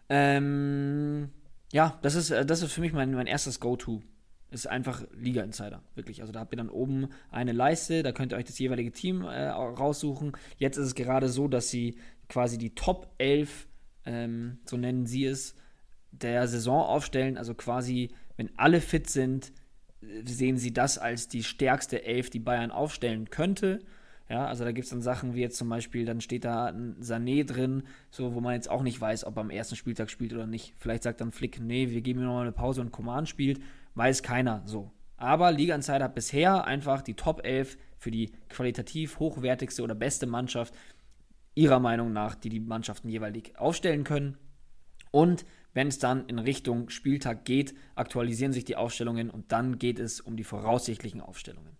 Ähm, ja, das ist, äh, das ist für mich mein, mein erstes Go-To. Ist einfach Liga Insider, wirklich. Also da habt ihr dann oben eine Leiste, da könnt ihr euch das jeweilige Team äh, raussuchen. Jetzt ist es gerade so, dass sie quasi die Top 11, ähm, so nennen sie es, der Saison aufstellen. Also quasi, wenn alle fit sind, sehen sie das als die stärkste Elf, die Bayern aufstellen könnte. Ja, also da gibt es dann Sachen wie jetzt zum Beispiel, dann steht da ein Sané drin, so wo man jetzt auch nicht weiß, ob er am ersten Spieltag spielt oder nicht. Vielleicht sagt dann Flick, nee, wir geben ihm nochmal eine Pause und Command spielt. Weiß keiner so. Aber Liga Insider hat bisher einfach die Top 11 für die qualitativ hochwertigste oder beste Mannschaft ihrer Meinung nach, die die Mannschaften jeweilig aufstellen können. Und wenn es dann in Richtung Spieltag geht, aktualisieren sich die Aufstellungen und dann geht es um die voraussichtlichen Aufstellungen.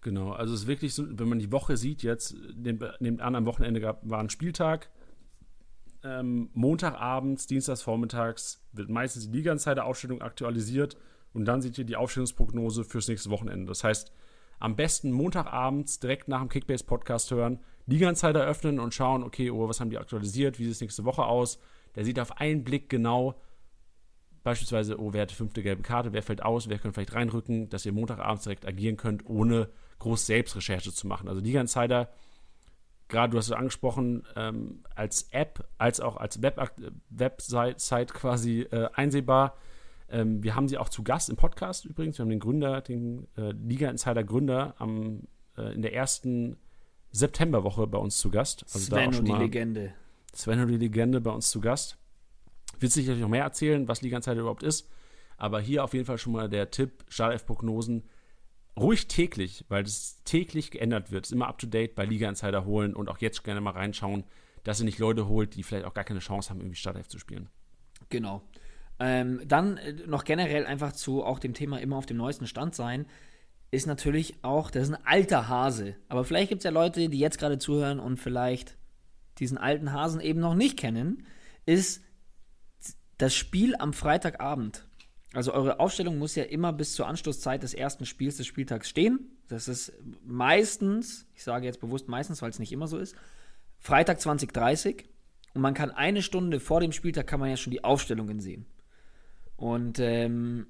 Genau, also es ist wirklich so, wenn man die Woche sieht, jetzt, nehmt, an, am Wochenende gab, war ein Spieltag. Ähm, Montagabends, Dienstagsvormittags wird meistens die Liga-Insider-Aufstellung aktualisiert und dann seht ihr die Aufstellungsprognose fürs nächste Wochenende. Das heißt, am besten Montagabends direkt nach dem Kickbase-Podcast hören, Liga-Insider öffnen und schauen, okay, oh, was haben die aktualisiert, wie sieht es nächste Woche aus. Der sieht auf einen Blick genau, beispielsweise, oh, wer hat die fünfte gelbe Karte, wer fällt aus, wer könnte vielleicht reinrücken, dass ihr Montagabends direkt agieren könnt, ohne groß Selbstrecherche zu machen. Also Liga Insider, gerade du hast es angesprochen, ähm, als App, als auch als Web Website quasi äh, einsehbar. Ähm, wir haben sie auch zu Gast im Podcast übrigens. Wir haben den Gründer, den äh, Liga Insider Gründer am, äh, in der ersten Septemberwoche bei uns zu Gast. Also Sven und die Legende. Sven die Legende bei uns zu Gast. Wird sicherlich noch mehr erzählen, was Liga Insider überhaupt ist. Aber hier auf jeden Fall schon mal der Tipp: Startelf-Prognosen ruhig täglich, weil das täglich geändert wird, ist immer up to date bei Liga Insider holen und auch jetzt gerne mal reinschauen, dass ihr nicht Leute holt, die vielleicht auch gar keine Chance haben, irgendwie Startelf zu spielen. Genau. Ähm, dann äh, noch generell einfach zu auch dem Thema immer auf dem neuesten Stand sein, ist natürlich auch, das ist ein alter Hase. Aber vielleicht gibt es ja Leute, die jetzt gerade zuhören und vielleicht diesen alten Hasen eben noch nicht kennen, ist das Spiel am Freitagabend. Also eure Aufstellung muss ja immer bis zur Anschlusszeit des ersten Spiels des Spieltags stehen. Das ist meistens, ich sage jetzt bewusst meistens, weil es nicht immer so ist, Freitag 2030. Und man kann eine Stunde vor dem Spieltag kann man ja schon die Aufstellungen sehen. Und ähm,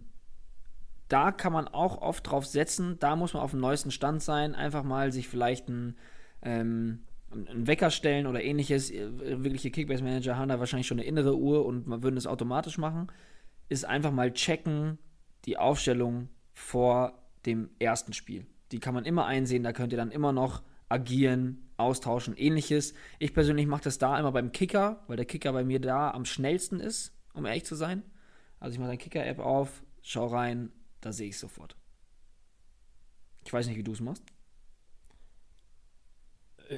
da kann man auch oft drauf setzen, da muss man auf dem neuesten Stand sein, einfach mal sich vielleicht ein, ähm, einen Wecker stellen oder ähnliches. Wirkliche Kickbase-Manager haben da wahrscheinlich schon eine innere Uhr und man würde es automatisch machen ist einfach mal checken die Aufstellung vor dem ersten Spiel. Die kann man immer einsehen, da könnt ihr dann immer noch agieren, austauschen, ähnliches. Ich persönlich mache das da immer beim Kicker, weil der Kicker bei mir da am schnellsten ist, um ehrlich zu sein. Also ich mache eine Kicker-App auf, schau rein, da sehe ich sofort. Ich weiß nicht, wie du es machst.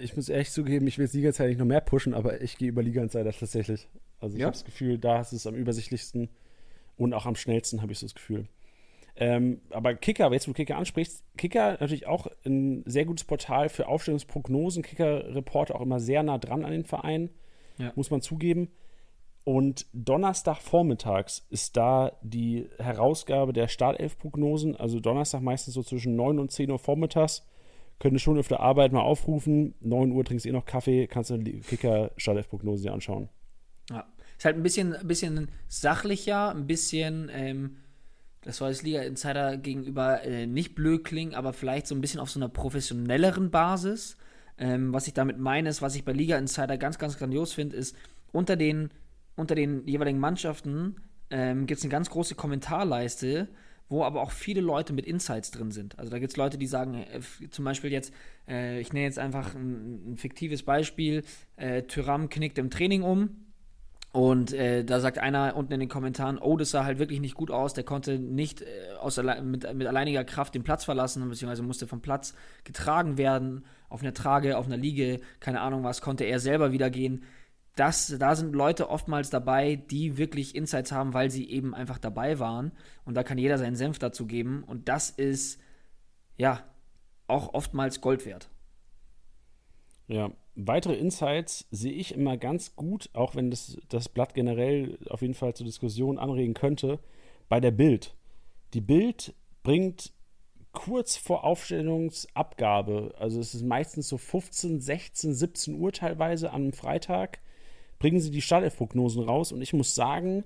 Ich muss ehrlich zugeben, ich will Liga-Zeit nicht noch mehr pushen, aber ich gehe über Liga-Insider tatsächlich. Also ich ja? habe das Gefühl, da ist es am übersichtlichsten und auch am schnellsten, habe ich so das Gefühl. Ähm, aber Kicker, jetzt wo du Kicker ansprichst, Kicker natürlich auch ein sehr gutes Portal für Aufstellungsprognosen. Kicker-Report auch immer sehr nah dran an den Verein, ja. muss man zugeben. Und Donnerstag vormittags ist da die Herausgabe der Startelf-Prognosen. Also Donnerstag meistens so zwischen 9 und 10 Uhr vormittags. Könnt ihr schon auf der Arbeit mal aufrufen. 9 Uhr trinkst du eh noch Kaffee, kannst du die Kicker-Startelf-Prognosen anschauen. Ja. Ist halt ein bisschen, ein bisschen sachlicher, ein bisschen, ähm, das soll als Liga-Insider gegenüber äh, nicht blöd klingen, aber vielleicht so ein bisschen auf so einer professionelleren Basis. Ähm, was ich damit meine, ist, was ich bei Liga Insider ganz, ganz grandios finde, ist, unter den, unter den jeweiligen Mannschaften ähm, gibt es eine ganz große Kommentarleiste, wo aber auch viele Leute mit Insights drin sind. Also da gibt es Leute, die sagen, äh, zum Beispiel jetzt, äh, ich nenne jetzt einfach ein, ein fiktives Beispiel, äh, Tyram knickt im Training um. Und äh, da sagt einer unten in den Kommentaren, oh, das sah halt wirklich nicht gut aus, der konnte nicht äh, aus, mit, mit alleiniger Kraft den Platz verlassen, beziehungsweise musste vom Platz getragen werden, auf einer Trage, auf einer Liege, keine Ahnung was, konnte er selber wieder gehen. Das, da sind Leute oftmals dabei, die wirklich Insights haben, weil sie eben einfach dabei waren. Und da kann jeder seinen Senf dazu geben. Und das ist, ja, auch oftmals Gold wert. Ja, weitere Insights sehe ich immer ganz gut, auch wenn das, das Blatt generell auf jeden Fall zur Diskussion anregen könnte, bei der Bild. Die Bild bringt kurz vor Aufstellungsabgabe, also es ist meistens so 15, 16, 17 Uhr teilweise einem Freitag, bringen sie die Startelf-Prognosen raus und ich muss sagen,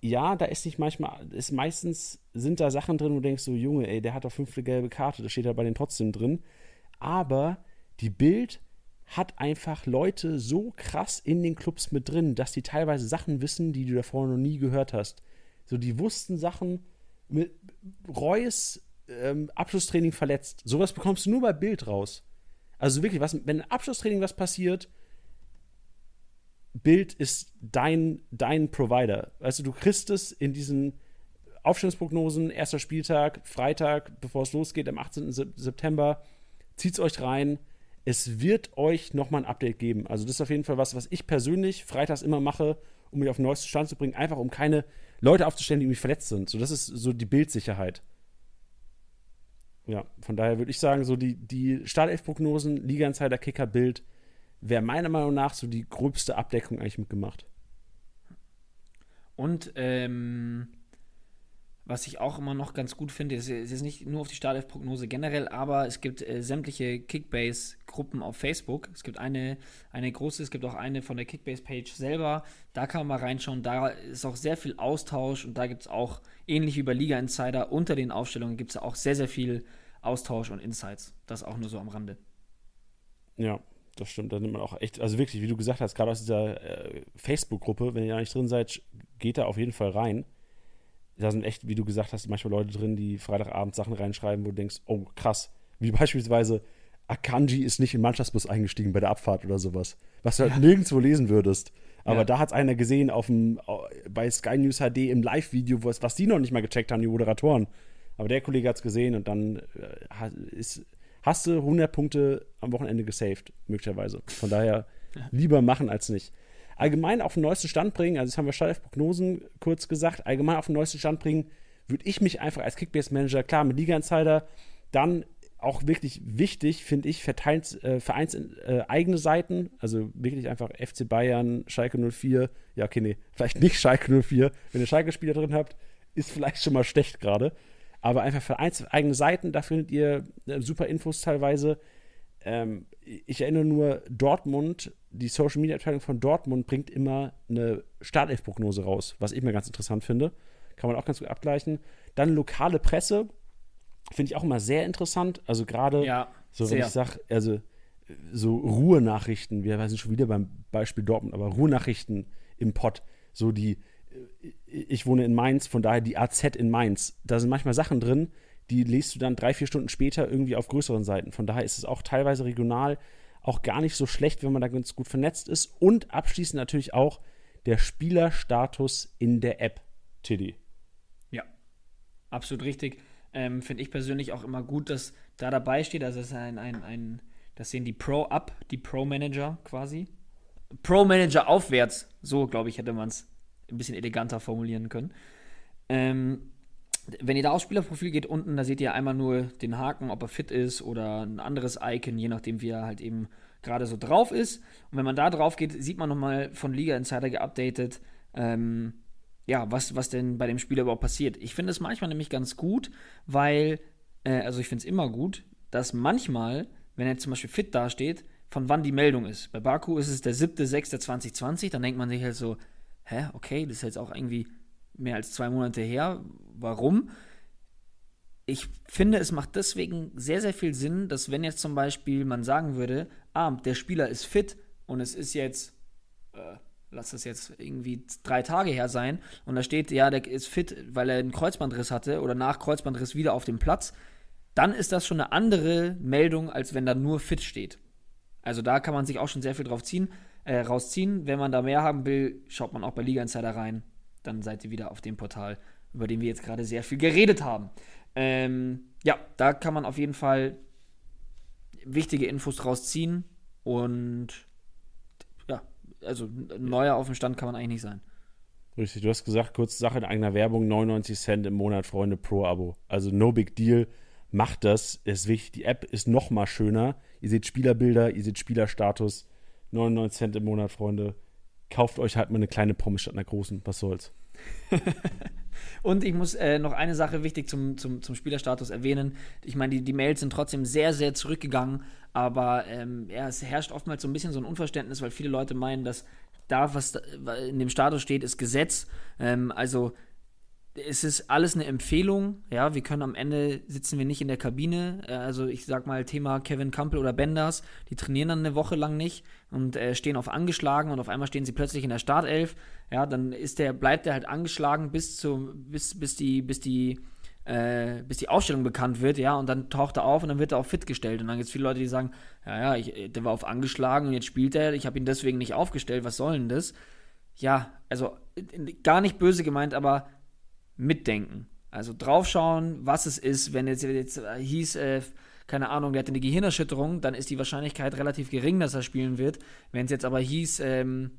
ja, da ist nicht manchmal, ist meistens sind da Sachen drin, wo du denkst so, Junge, ey, der hat doch fünfte gelbe Karte, das steht da bei denen trotzdem drin. Aber die Bild hat einfach Leute so krass in den Clubs mit drin, dass die teilweise Sachen wissen, die du davor noch nie gehört hast. So, die wussten Sachen mit Reus ähm, Abschlusstraining verletzt. Sowas bekommst du nur bei Bild raus. Also wirklich, was, wenn ein Abschlusstraining was passiert, Bild ist dein, dein Provider. Weißt du, kriegst es in diesen Aufstellungsprognosen, erster Spieltag, Freitag, bevor es losgeht, am 18. September. Zieht's euch rein es wird euch nochmal ein Update geben. Also das ist auf jeden Fall was, was ich persönlich freitags immer mache, um mich auf den neuesten Stand zu bringen, einfach um keine Leute aufzustellen, die irgendwie verletzt sind. So, das ist so die Bildsicherheit. Ja, von daher würde ich sagen, so die, die Startelf-Prognosen, Liga-Insider, Kicker, Bild, wäre meiner Meinung nach so die gröbste Abdeckung eigentlich mitgemacht. Und ähm, was ich auch immer noch ganz gut finde, ist, ist nicht nur auf die Startelf-Prognose generell, aber es gibt äh, sämtliche Kickbase-Gruppen auf Facebook. Es gibt eine, eine große, es gibt auch eine von der Kickbase-Page selber. Da kann man mal reinschauen. Da ist auch sehr viel Austausch und da gibt es auch, ähnlich wie bei Liga Insider, unter den Aufstellungen gibt es auch sehr, sehr viel Austausch und Insights. Das auch nur so am Rande. Ja, das stimmt. Da nimmt man auch echt, also wirklich, wie du gesagt hast, gerade aus dieser äh, Facebook-Gruppe, wenn ihr da nicht drin seid, geht da auf jeden Fall rein da sind echt, wie du gesagt hast, manchmal Leute drin, die Freitagabend Sachen reinschreiben, wo du denkst, oh krass, wie beispielsweise Akanji ist nicht in Mannschaftsbus eingestiegen bei der Abfahrt oder sowas, was du halt ja. nirgendwo lesen würdest. Aber ja. da hat es einer gesehen auf dem, bei Sky News HD im Live-Video, was, was die noch nicht mal gecheckt haben, die Moderatoren. Aber der Kollege hat es gesehen und dann äh, ist, hast du 100 Punkte am Wochenende gesaved, möglicherweise. Von daher lieber machen als nicht. Allgemein auf den neuesten Stand bringen, also das haben wir Startelf-Prognosen kurz gesagt, allgemein auf den neuesten Stand bringen, würde ich mich einfach als Kickbase-Manager, klar, mit Liga-Insider, dann auch wirklich wichtig, finde ich, Vereins, äh, Vereins äh, eigene Seiten, also wirklich einfach FC Bayern, Schalke 04, ja, okay, nee, vielleicht nicht Schalke 04, wenn ihr Schalke-Spieler drin habt, ist vielleicht schon mal schlecht gerade, aber einfach vereinseigene Seiten, da findet ihr äh, super Infos teilweise. Ähm, ich erinnere nur, Dortmund, die Social Media Abteilung von Dortmund bringt immer eine Startelf-Prognose raus, was ich mir ganz interessant finde. Kann man auch ganz gut abgleichen. Dann lokale Presse, finde ich auch immer sehr interessant. Also gerade, ja, so wenn ich sage, also so Ruhenachrichten, wir sind schon wieder beim Beispiel Dortmund, aber Ruhenachrichten im Pott, so die, ich wohne in Mainz, von daher die AZ in Mainz. Da sind manchmal Sachen drin, die liest du dann drei, vier Stunden später irgendwie auf größeren Seiten. Von daher ist es auch teilweise regional auch gar nicht so schlecht, wenn man da ganz gut vernetzt ist. Und abschließend natürlich auch der Spielerstatus in der App, Tiddy. Ja, absolut richtig. Ähm, Finde ich persönlich auch immer gut, dass da dabei steht. Also, es ist ein, ein, ein das sehen die Pro-Up, die Pro-Manager quasi. Pro-Manager aufwärts, so glaube ich, hätte man es ein bisschen eleganter formulieren können. Ähm, wenn ihr da aufs Spielerprofil geht, unten, da seht ihr einmal nur den Haken, ob er fit ist oder ein anderes Icon, je nachdem, wie er halt eben gerade so drauf ist. Und wenn man da drauf geht, sieht man nochmal von Liga Insider geupdatet, ähm, ja, was, was denn bei dem Spieler überhaupt passiert. Ich finde es manchmal nämlich ganz gut, weil, äh, also ich finde es immer gut, dass manchmal, wenn er zum Beispiel fit dasteht, von wann die Meldung ist. Bei Baku ist es der 7.6.2020, dann denkt man sich halt so, hä, okay, das ist jetzt auch irgendwie mehr als zwei Monate her. Warum? Ich finde, es macht deswegen sehr, sehr viel Sinn, dass wenn jetzt zum Beispiel man sagen würde, ah, der Spieler ist fit und es ist jetzt, äh, lass das jetzt irgendwie drei Tage her sein und da steht, ja, der ist fit, weil er einen Kreuzbandriss hatte oder nach Kreuzbandriss wieder auf dem Platz, dann ist das schon eine andere Meldung, als wenn da nur fit steht. Also da kann man sich auch schon sehr viel drauf ziehen, äh, rausziehen. Wenn man da mehr haben will, schaut man auch bei Liga Insider rein. Dann seid ihr wieder auf dem Portal, über den wir jetzt gerade sehr viel geredet haben. Ähm, ja, da kann man auf jeden Fall wichtige Infos rausziehen und ja, also neuer auf dem Stand kann man eigentlich nicht sein. Richtig, du hast gesagt, kurze Sache in eigener Werbung, 99 Cent im Monat, Freunde, Pro-Abo. Also no big deal macht das. Ist wichtig. Die App ist noch mal schöner. Ihr seht Spielerbilder, ihr seht Spielerstatus. 99 Cent im Monat, Freunde. Kauft euch halt mal eine kleine Pommes statt einer großen. Was soll's? Und ich muss äh, noch eine Sache wichtig zum, zum, zum Spielerstatus erwähnen. Ich meine, die, die Mails sind trotzdem sehr, sehr zurückgegangen, aber ähm, ja, es herrscht oftmals so ein bisschen so ein Unverständnis, weil viele Leute meinen, dass da, was in dem Status steht, ist Gesetz. Ähm, also es ist alles eine Empfehlung. Ja, wir können am Ende sitzen wir nicht in der Kabine. Äh, also ich sag mal Thema Kevin Campbell oder Benders, die trainieren dann eine Woche lang nicht und äh, stehen auf angeschlagen und auf einmal stehen sie plötzlich in der Startelf. Ja, dann ist der bleibt der halt angeschlagen bis zu bis bis die bis die äh, bis die Aufstellung bekannt wird, ja, und dann taucht er auf und dann wird er auch fit gestellt. Und dann gibt es viele Leute, die sagen, ja, ja, ich, der war auf angeschlagen und jetzt spielt er, ich habe ihn deswegen nicht aufgestellt, was soll denn das? Ja, also gar nicht böse gemeint, aber mitdenken. Also draufschauen, was es ist. Wenn jetzt, jetzt hieß, äh, keine Ahnung, der hatte eine Gehirnerschütterung, dann ist die Wahrscheinlichkeit relativ gering, dass er spielen wird. Wenn es jetzt aber hieß, ähm,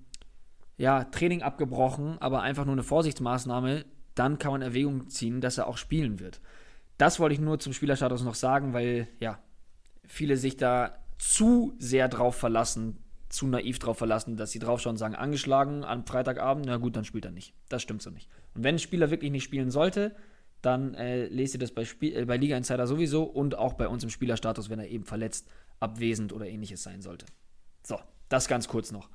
ja, Training abgebrochen, aber einfach nur eine Vorsichtsmaßnahme, dann kann man Erwägung ziehen, dass er auch spielen wird. Das wollte ich nur zum Spielerstatus noch sagen, weil ja, viele sich da zu sehr drauf verlassen, zu naiv drauf verlassen, dass sie draufschauen und sagen, angeschlagen am Freitagabend, na gut, dann spielt er nicht. Das stimmt so nicht. Und wenn ein Spieler wirklich nicht spielen sollte, dann äh, lest ihr das bei, Spiel, äh, bei Liga Insider sowieso und auch bei uns im Spielerstatus, wenn er eben verletzt, abwesend oder ähnliches sein sollte. So, das ganz kurz noch.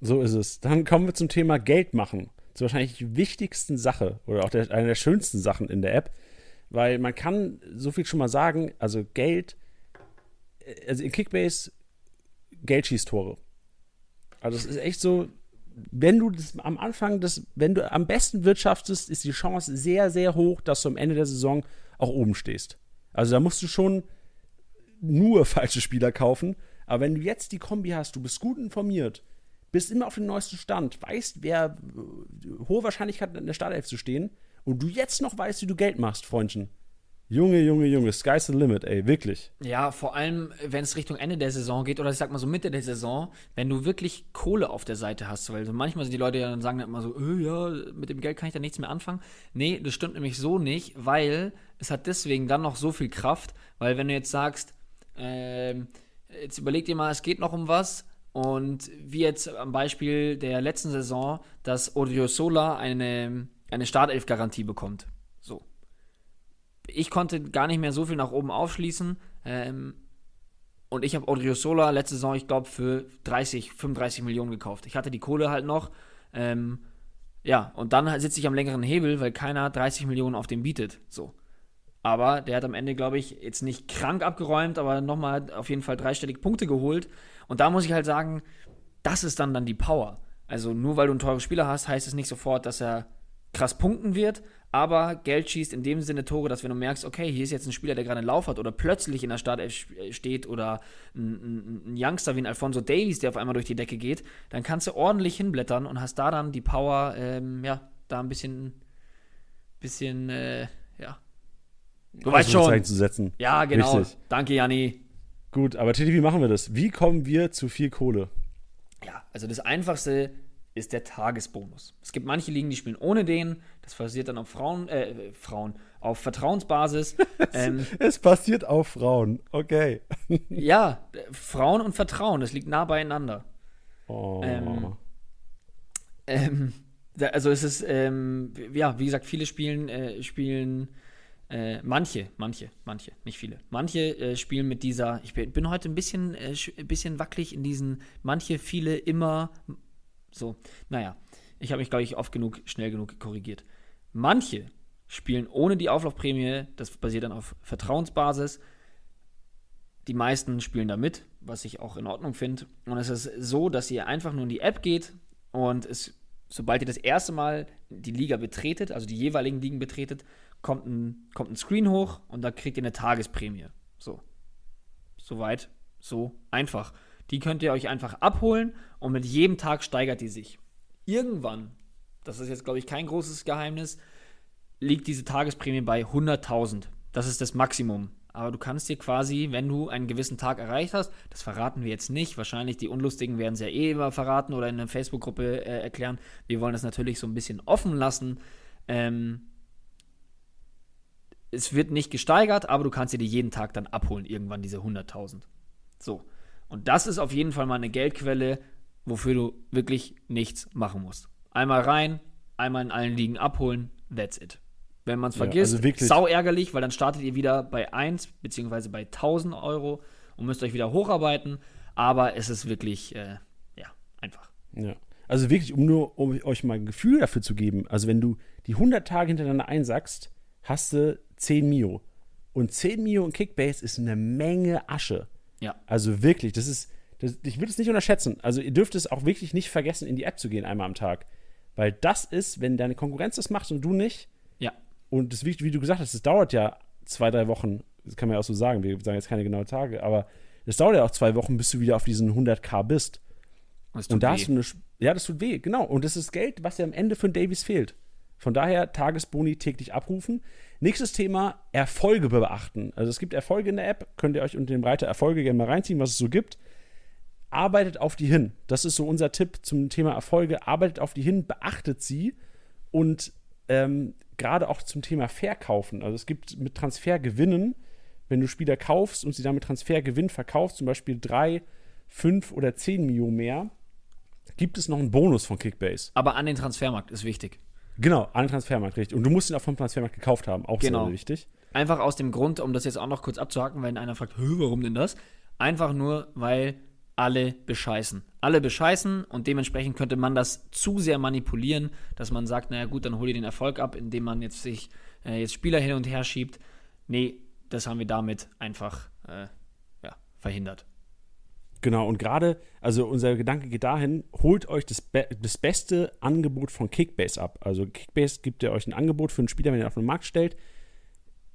So ist es. Dann kommen wir zum Thema Geld machen. Zur wahrscheinlich wichtigsten Sache oder auch der, einer der schönsten Sachen in der App, weil man kann so viel schon mal sagen, also Geld, äh, also in Kickbase Geld schießt Tore. Also es ist echt so, wenn du das am Anfang, das, wenn du am besten wirtschaftest, ist die Chance sehr, sehr hoch, dass du am Ende der Saison auch oben stehst. Also da musst du schon nur falsche Spieler kaufen. Aber wenn du jetzt die Kombi hast, du bist gut informiert, bist immer auf dem neuesten Stand, weißt, wer hohe Wahrscheinlichkeit hat, in der Startelf zu stehen und du jetzt noch weißt, wie du Geld machst, Freundchen, Junge, Junge, Junge, sky's the limit, ey, wirklich. Ja, vor allem, wenn es Richtung Ende der Saison geht oder ich sag mal so Mitte der Saison, wenn du wirklich Kohle auf der Seite hast, weil so manchmal sind die Leute ja dann sagen immer so, äh, ja, mit dem Geld kann ich da nichts mehr anfangen. Nee, das stimmt nämlich so nicht, weil es hat deswegen dann noch so viel Kraft, weil wenn du jetzt sagst, äh, jetzt überleg dir mal, es geht noch um was und wie jetzt am Beispiel der letzten Saison, dass Odriozola eine, eine Startelf-Garantie bekommt ich konnte gar nicht mehr so viel nach oben aufschließen. Ähm, und ich habe Odriozola letzte Saison, ich glaube, für 30, 35 Millionen gekauft. Ich hatte die Kohle halt noch. Ähm, ja, und dann sitze ich am längeren Hebel, weil keiner 30 Millionen auf dem bietet. So. Aber der hat am Ende, glaube ich, jetzt nicht krank abgeräumt, aber nochmal auf jeden Fall dreistellig Punkte geholt. Und da muss ich halt sagen, das ist dann dann die Power. Also nur weil du einen teuren Spieler hast, heißt es nicht sofort, dass er krass punkten wird, aber Geld schießt in dem Sinne Tore, dass wenn du merkst, okay, hier ist jetzt ein Spieler, der gerade einen Lauf hat oder plötzlich in der Startelf äh, steht oder ein, ein, Youngster wie ein Alfonso Davies, der auf einmal durch die Decke geht, dann kannst du ordentlich hinblättern und hast da dann die Power, ähm, ja, da ein bisschen, bisschen, äh, ja. Du weißt schon. Zu setzen. Ja, genau. Richtig. Danke, Janni. Gut, aber Titi, wie machen wir das? Wie kommen wir zu viel Kohle? Ja, also das Einfachste ist der Tagesbonus. Es gibt manche Ligen, die spielen ohne den. Das basiert dann auf Frauen, äh, Frauen, auf Vertrauensbasis. ähm, es basiert auf Frauen, okay. ja, Frauen und Vertrauen, das liegt nah beieinander. Oh. Ähm, ähm, also es ist, ähm, ja, wie gesagt, viele spielen, äh, spielen äh, manche, manche, manche, nicht viele. Manche äh, spielen mit dieser, ich bin, bin heute ein bisschen, äh, ein bisschen wackelig in diesen, manche, viele, immer, so, naja, ich habe mich, glaube ich, oft genug, schnell genug korrigiert. Manche spielen ohne die Auflaufprämie, das basiert dann auf Vertrauensbasis. Die meisten spielen damit, was ich auch in Ordnung finde. Und es ist so, dass ihr einfach nur in die App geht und es, sobald ihr das erste Mal die Liga betretet, also die jeweiligen Ligen betretet, kommt ein, kommt ein Screen hoch und da kriegt ihr eine Tagesprämie. So. Soweit, so einfach. Die könnt ihr euch einfach abholen und mit jedem Tag steigert die sich. Irgendwann, das ist jetzt glaube ich kein großes Geheimnis, liegt diese Tagesprämie bei 100.000. Das ist das Maximum. Aber du kannst dir quasi, wenn du einen gewissen Tag erreicht hast, das verraten wir jetzt nicht, wahrscheinlich die Unlustigen werden es ja eh immer verraten oder in einer Facebook-Gruppe äh, erklären. Wir wollen das natürlich so ein bisschen offen lassen. Ähm, es wird nicht gesteigert, aber du kannst dir die jeden Tag dann abholen, irgendwann diese 100.000. So. Und das ist auf jeden Fall mal eine Geldquelle, wofür du wirklich nichts machen musst. Einmal rein, einmal in allen Ligen abholen, that's it. Wenn man es vergisst, ja, also sau ärgerlich, weil dann startet ihr wieder bei 1 beziehungsweise bei 1000 Euro und müsst euch wieder hocharbeiten. Aber es ist wirklich, äh, ja, einfach. Ja. Also wirklich, um nur um euch mal ein Gefühl dafür zu geben, also wenn du die 100 Tage hintereinander einsackst, hast du 10 Mio. Und 10 Mio in Kickbase ist eine Menge Asche. Ja. Also wirklich, das ist, das, ich würde es nicht unterschätzen. Also ihr dürft es auch wirklich nicht vergessen, in die App zu gehen einmal am Tag. Weil das ist, wenn deine Konkurrenz das macht und du nicht. Ja. Und das, wie, wie du gesagt hast, es dauert ja zwei, drei Wochen. Das kann man ja auch so sagen. Wir sagen jetzt keine genauen Tage. Aber es dauert ja auch zwei Wochen, bis du wieder auf diesen 100k bist. und da weh. hast du eine. Ja, das tut weh, genau. Und das ist Geld, was ja am Ende für Davies fehlt. Von daher Tagesboni täglich abrufen. Nächstes Thema, Erfolge beachten. Also es gibt Erfolge in der App, könnt ihr euch unter dem Reiter Erfolge gerne mal reinziehen, was es so gibt. Arbeitet auf die hin. Das ist so unser Tipp zum Thema Erfolge. Arbeitet auf die hin, beachtet sie und ähm, gerade auch zum Thema Verkaufen. Also es gibt mit Transfergewinnen, wenn du Spieler kaufst und sie dann mit Transfergewinn verkaufst, zum Beispiel drei, fünf oder zehn Millionen mehr, gibt es noch einen Bonus von Kickbase. Aber an den Transfermarkt ist wichtig. Genau, an den Transfermarkt, richtig. Und du musst ihn auch vom Transfermarkt gekauft haben, auch genau. sehr wichtig. Einfach aus dem Grund, um das jetzt auch noch kurz abzuhaken, wenn einer fragt, warum denn das? Einfach nur, weil alle bescheißen. Alle bescheißen und dementsprechend könnte man das zu sehr manipulieren, dass man sagt, naja gut, dann hol dir den Erfolg ab, indem man jetzt sich äh, jetzt Spieler hin und her schiebt. Nee, das haben wir damit einfach äh, ja, verhindert. Genau, und gerade, also unser Gedanke geht dahin, holt euch das, be das beste Angebot von Kickbase ab. Also Kickbase gibt ja euch ein Angebot für einen Spieler, wenn ihr auf den Markt stellt.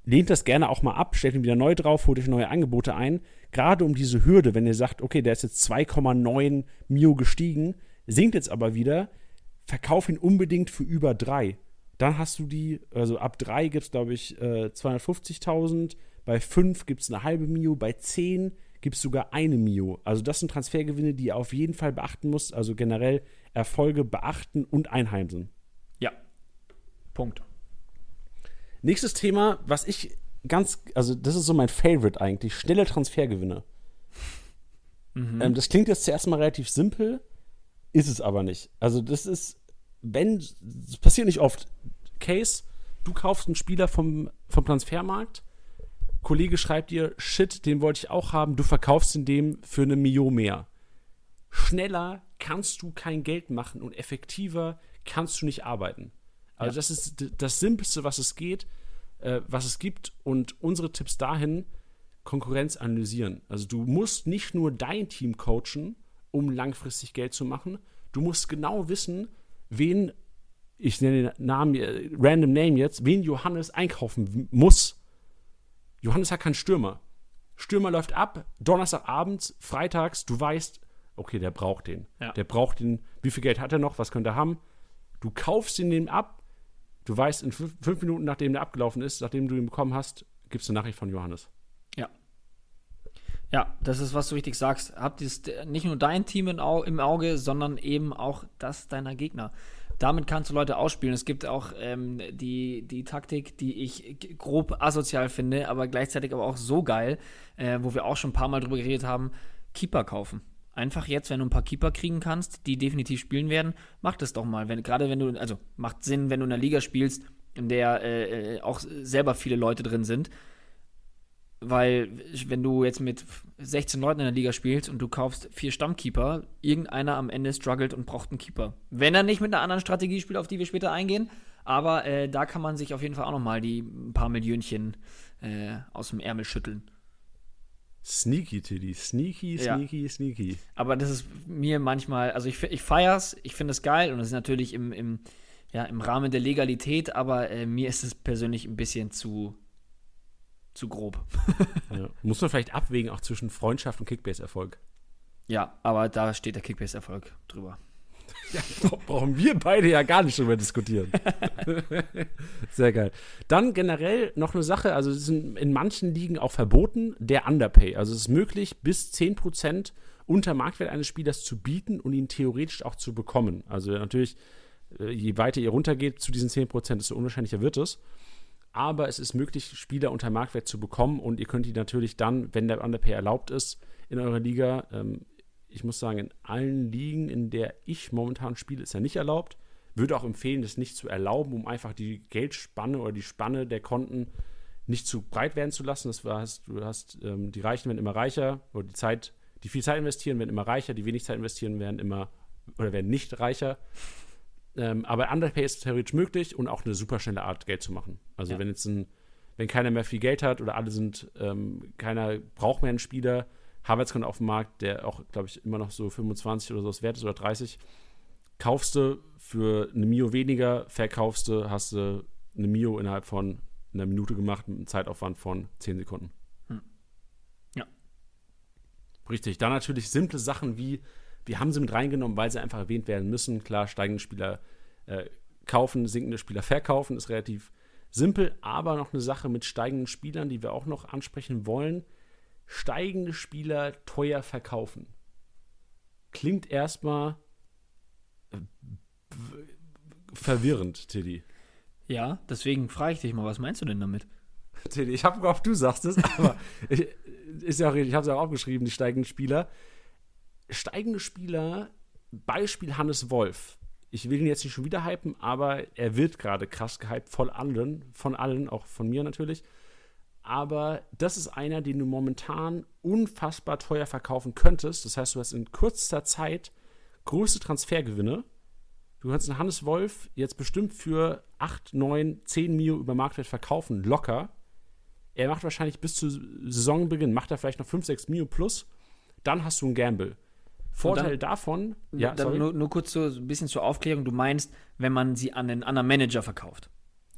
Lehnt das gerne auch mal ab, stellt ihn wieder neu drauf, holt euch neue Angebote ein. Gerade um diese Hürde, wenn ihr sagt, okay, der ist jetzt 2,9 Mio gestiegen, sinkt jetzt aber wieder, verkauf ihn unbedingt für über 3. Dann hast du die, also ab 3 gibt es, glaube ich, äh, 250.000, bei 5 gibt es eine halbe Mio, bei 10 gibt es sogar eine Mio. Also das sind Transfergewinne, die ihr auf jeden Fall beachten muss. Also generell Erfolge beachten und einheimsen. Ja. Punkt. Nächstes Thema, was ich ganz, also das ist so mein Favorite eigentlich, schnelle Transfergewinne. Mhm. Ähm, das klingt jetzt zuerst mal relativ simpel, ist es aber nicht. Also das ist, wenn, das passiert nicht oft. Case, du kaufst einen Spieler vom, vom Transfermarkt, Kollege schreibt dir, shit, den wollte ich auch haben, du verkaufst ihn dem für eine Mio mehr. Schneller kannst du kein Geld machen und effektiver kannst du nicht arbeiten. Also ja. das ist das Simpelste, was es geht, äh, was es gibt und unsere Tipps dahin, Konkurrenz analysieren. Also du musst nicht nur dein Team coachen, um langfristig Geld zu machen, du musst genau wissen, wen, ich nenne den Namen, äh, random Name jetzt, wen Johannes einkaufen muss, Johannes hat keinen Stürmer. Stürmer läuft ab, Donnerstagabends, freitags, du weißt, okay, der braucht den. Ja. Der braucht den. Wie viel Geld hat er noch? Was könnte er haben? Du kaufst ihn dem ab. Du weißt, in fünf, Minuten, nachdem der abgelaufen ist, nachdem du ihn bekommen hast, gibst du eine Nachricht von Johannes. Ja. Ja, das ist, was du richtig sagst. Habt ihr nicht nur dein Team im Auge, sondern eben auch das deiner Gegner. Damit kannst du Leute ausspielen. Es gibt auch ähm, die, die Taktik, die ich grob asozial finde, aber gleichzeitig aber auch so geil, äh, wo wir auch schon ein paar Mal drüber geredet haben, Keeper kaufen. Einfach jetzt, wenn du ein paar Keeper kriegen kannst, die definitiv spielen werden, mach das doch mal. Wenn, gerade wenn du, also macht Sinn, wenn du in einer Liga spielst, in der äh, äh auch selber viele Leute drin sind weil, wenn du jetzt mit 16 Leuten in der Liga spielst und du kaufst vier Stammkeeper, irgendeiner am Ende struggelt und braucht einen Keeper. Wenn er nicht mit einer anderen Strategie spielt, auf die wir später eingehen. Aber äh, da kann man sich auf jeden Fall auch nochmal die paar Millionchen äh, aus dem Ärmel schütteln. Sneaky, Tiddy. Sneaky, sneaky, ja. sneaky. Aber das ist mir manchmal, also ich, ich feier's, ich finde es geil und es ist natürlich im, im, ja, im Rahmen der Legalität, aber äh, mir ist es persönlich ein bisschen zu, zu grob. ja. Muss man vielleicht abwägen, auch zwischen Freundschaft und Kickbase-Erfolg. Ja, aber da steht der Kickbase-Erfolg drüber. Ja, brauchen wir beide ja gar nicht drüber diskutieren. Sehr geil. Dann generell noch eine Sache, also es ist in manchen Ligen auch verboten, der Underpay. Also es ist möglich, bis 10% unter Marktwert eines Spielers zu bieten und ihn theoretisch auch zu bekommen. Also natürlich, äh, je weiter ihr runtergeht zu diesen 10%, desto unwahrscheinlicher wird es aber es ist möglich, Spieler unter Marktwert zu bekommen und ihr könnt die natürlich dann, wenn der Underpay erlaubt ist, in eurer Liga, ähm, ich muss sagen, in allen Ligen, in der ich momentan spiele, ist er nicht erlaubt. Würde auch empfehlen, das nicht zu erlauben, um einfach die Geldspanne oder die Spanne der Konten nicht zu breit werden zu lassen. Das heißt, du hast ähm, die Reichen werden immer reicher oder die Zeit, die viel Zeit investieren, werden immer reicher, die wenig Zeit investieren, werden immer oder werden nicht reicher. Ähm, aber Underpay ist theoretisch möglich und auch eine super schnelle Art, Geld zu machen. Also ja. wenn jetzt ein, wenn keiner mehr viel Geld hat oder alle sind, ähm, keiner braucht mehr einen Spieler, Havertz kommt auf den Markt, der auch, glaube ich, immer noch so 25 oder so wert ist oder 30, kaufst du für eine Mio weniger, verkaufst du, hast du eine Mio innerhalb von einer Minute gemacht mit einem Zeitaufwand von 10 Sekunden. Hm. Ja. Richtig. Dann natürlich simple Sachen wie wir haben sie mit reingenommen, weil sie einfach erwähnt werden müssen. Klar, steigende Spieler äh, kaufen, sinkende Spieler verkaufen, ist relativ simpel, aber noch eine Sache mit steigenden Spielern, die wir auch noch ansprechen wollen. Steigende Spieler teuer verkaufen. Klingt erstmal äh, verwirrend, Tilly. Ja, deswegen frage ich dich mal, was meinst du denn damit? Tilly, ich habe gehofft, du sagst es, aber ich, ist ja auch, ich habe es ja auch aufgeschrieben, die steigenden Spieler steigende Spieler, Beispiel Hannes Wolf. Ich will ihn jetzt nicht schon wieder hypen, aber er wird gerade krass gehypt von allen, von allen, auch von mir natürlich. Aber das ist einer, den du momentan unfassbar teuer verkaufen könntest. Das heißt, du hast in kürzester Zeit größte Transfergewinne. Du kannst einen Hannes Wolf jetzt bestimmt für 8, 9, 10 Mio über Marktwert verkaufen, locker. Er macht wahrscheinlich bis zu Saisonbeginn, macht er vielleicht noch 5, 6 Mio plus. Dann hast du einen Gamble. Vorteil dann, davon, ja, dann nur, nur, kurz so ein bisschen zur Aufklärung, du meinst, wenn man sie an einen anderen Manager verkauft.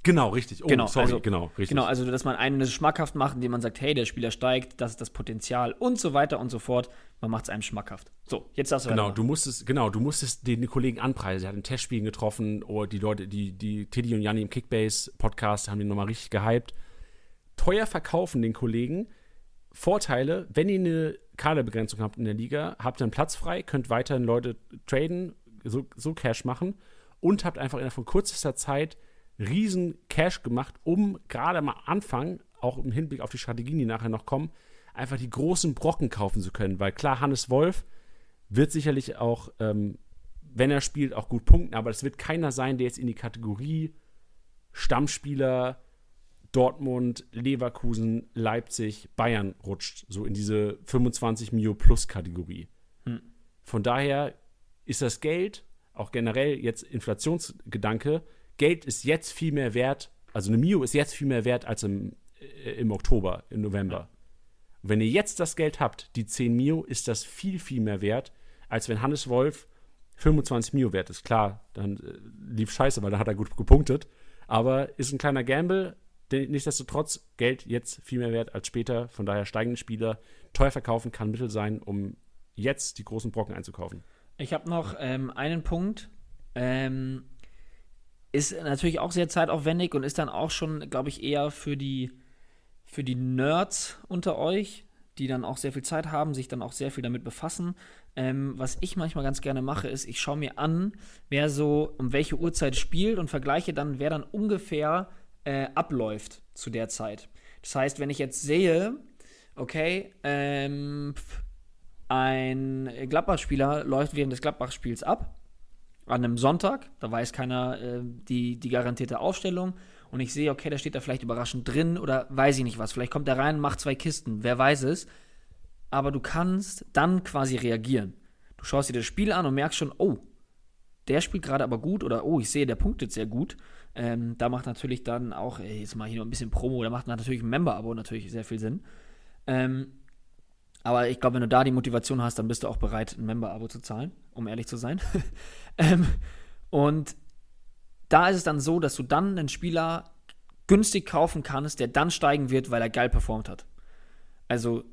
Genau, richtig. Oh, genau, sorry, also, genau, richtig. Genau, also dass man einen schmackhaft macht, indem man sagt, hey, der Spieler steigt, das ist das Potenzial und so weiter und so fort. Man macht es einem schmackhaft. So, jetzt hast du Genau, du musstest, genau, du musstest den Kollegen anpreisen. Er hat in Testspielen getroffen, oder oh, die Leute, die, die Tiddy und Janni im Kickbase-Podcast haben ihn nochmal richtig gehypt. Teuer verkaufen den Kollegen. Vorteile, wenn ihr eine Kaderbegrenzung habt in der Liga, habt einen Platz frei, könnt weiterhin Leute traden, so, so Cash machen und habt einfach innerhalb von kürzester Zeit riesen Cash gemacht, um gerade am Anfang, auch im Hinblick auf die Strategien, die nachher noch kommen, einfach die großen Brocken kaufen zu können. Weil klar, Hannes Wolf wird sicherlich auch, ähm, wenn er spielt, auch gut punkten, aber es wird keiner sein, der jetzt in die Kategorie Stammspieler Dortmund, Leverkusen, Leipzig, Bayern rutscht, so in diese 25 Mio Plus Kategorie. Hm. Von daher ist das Geld, auch generell jetzt Inflationsgedanke, Geld ist jetzt viel mehr wert, also eine Mio ist jetzt viel mehr wert als im, äh, im Oktober, im November. Ja. Wenn ihr jetzt das Geld habt, die 10 Mio, ist das viel, viel mehr wert, als wenn Hannes Wolf 25 Mio wert ist. Klar, dann äh, lief scheiße, weil dann hat er gut gepunktet. Aber ist ein kleiner Gamble, nichtsdestotrotz Geld jetzt viel mehr wert als später. Von daher steigende Spieler teuer verkaufen kann Mittel sein, um jetzt die großen Brocken einzukaufen. Ich habe noch ähm, einen Punkt. Ähm, ist natürlich auch sehr zeitaufwendig und ist dann auch schon, glaube ich, eher für die, für die Nerds unter euch. die dann auch sehr viel Zeit haben, sich dann auch sehr viel damit befassen. Ähm, was ich manchmal ganz gerne mache, ist, ich schaue mir an, wer so um welche Uhrzeit spielt und vergleiche dann, wer dann ungefähr äh, abläuft zu der Zeit. Das heißt, wenn ich jetzt sehe, okay, ähm, ein Gladbach-Spieler läuft während des Gladbach-Spiels ab, an einem Sonntag, da weiß keiner äh, die, die garantierte Aufstellung und ich sehe, okay, da steht da vielleicht überraschend drin oder weiß ich nicht was. Vielleicht kommt er rein, macht zwei Kisten, wer weiß es. Aber du kannst dann quasi reagieren. Du schaust dir das Spiel an und merkst schon, oh, der spielt gerade aber gut oder oh, ich sehe, der punktet sehr gut. Ähm, da macht natürlich dann auch, ey, jetzt mal hier noch ein bisschen Promo, da macht natürlich ein Member-Abo natürlich sehr viel Sinn. Ähm, aber ich glaube, wenn du da die Motivation hast, dann bist du auch bereit, ein Member-Abo zu zahlen, um ehrlich zu sein. ähm, und da ist es dann so, dass du dann einen Spieler günstig kaufen kannst, der dann steigen wird, weil er geil performt hat. Also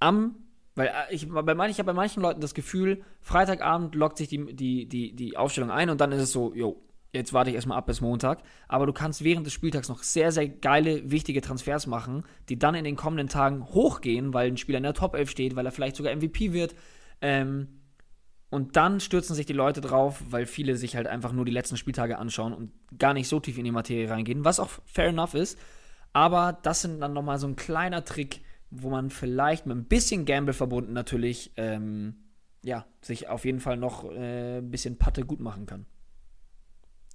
am, weil äh, ich, bei manchen, ich habe bei manchen Leuten das Gefühl, Freitagabend lockt sich die, die, die, die Aufstellung ein und dann ist es so, jo, jetzt warte ich erstmal ab bis Montag. Aber du kannst während des Spieltags noch sehr, sehr geile, wichtige Transfers machen, die dann in den kommenden Tagen hochgehen, weil ein Spieler in der Top 11 steht, weil er vielleicht sogar MVP wird. Ähm, und dann stürzen sich die Leute drauf, weil viele sich halt einfach nur die letzten Spieltage anschauen und gar nicht so tief in die Materie reingehen, was auch fair enough ist. Aber das sind dann nochmal so ein kleiner Trick, wo man vielleicht mit ein bisschen Gamble verbunden natürlich, ähm, ja, sich auf jeden Fall noch äh, ein bisschen Patte gut machen kann.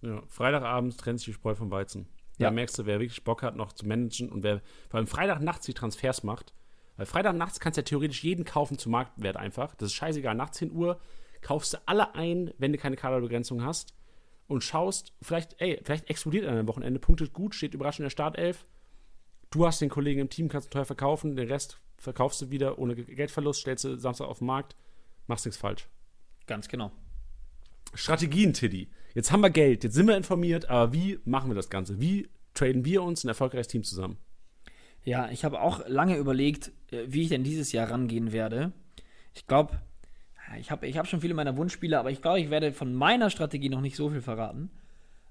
Ja, Freitagabends trennt sich die Spreu vom Weizen. Da ja. merkst du, wer wirklich Bock hat, noch zu managen und wer vor allem Freitagnachts die Transfers macht. Weil Freitagnachts kannst du ja theoretisch jeden kaufen zum Marktwert einfach. Das ist scheißegal. Nach 10 Uhr kaufst du alle ein, wenn du keine Kaderbegrenzung hast und schaust, vielleicht, ey, vielleicht explodiert an einem Wochenende, punktet gut, steht überraschend in der Startelf. Du hast den Kollegen im Team, kannst teuer verkaufen, den Rest verkaufst du wieder ohne Geldverlust, stellst du Samstag auf den Markt, machst nichts falsch. Ganz genau. Strategien, Tiddy. Jetzt haben wir Geld, jetzt sind wir informiert, aber wie machen wir das Ganze? Wie traden wir uns ein erfolgreiches Team zusammen? Ja, ich habe auch lange überlegt, äh, wie ich denn dieses Jahr rangehen werde. Ich glaube, ich habe ich hab schon viele meiner Wunschspiele, aber ich glaube, ich werde von meiner Strategie noch nicht so viel verraten.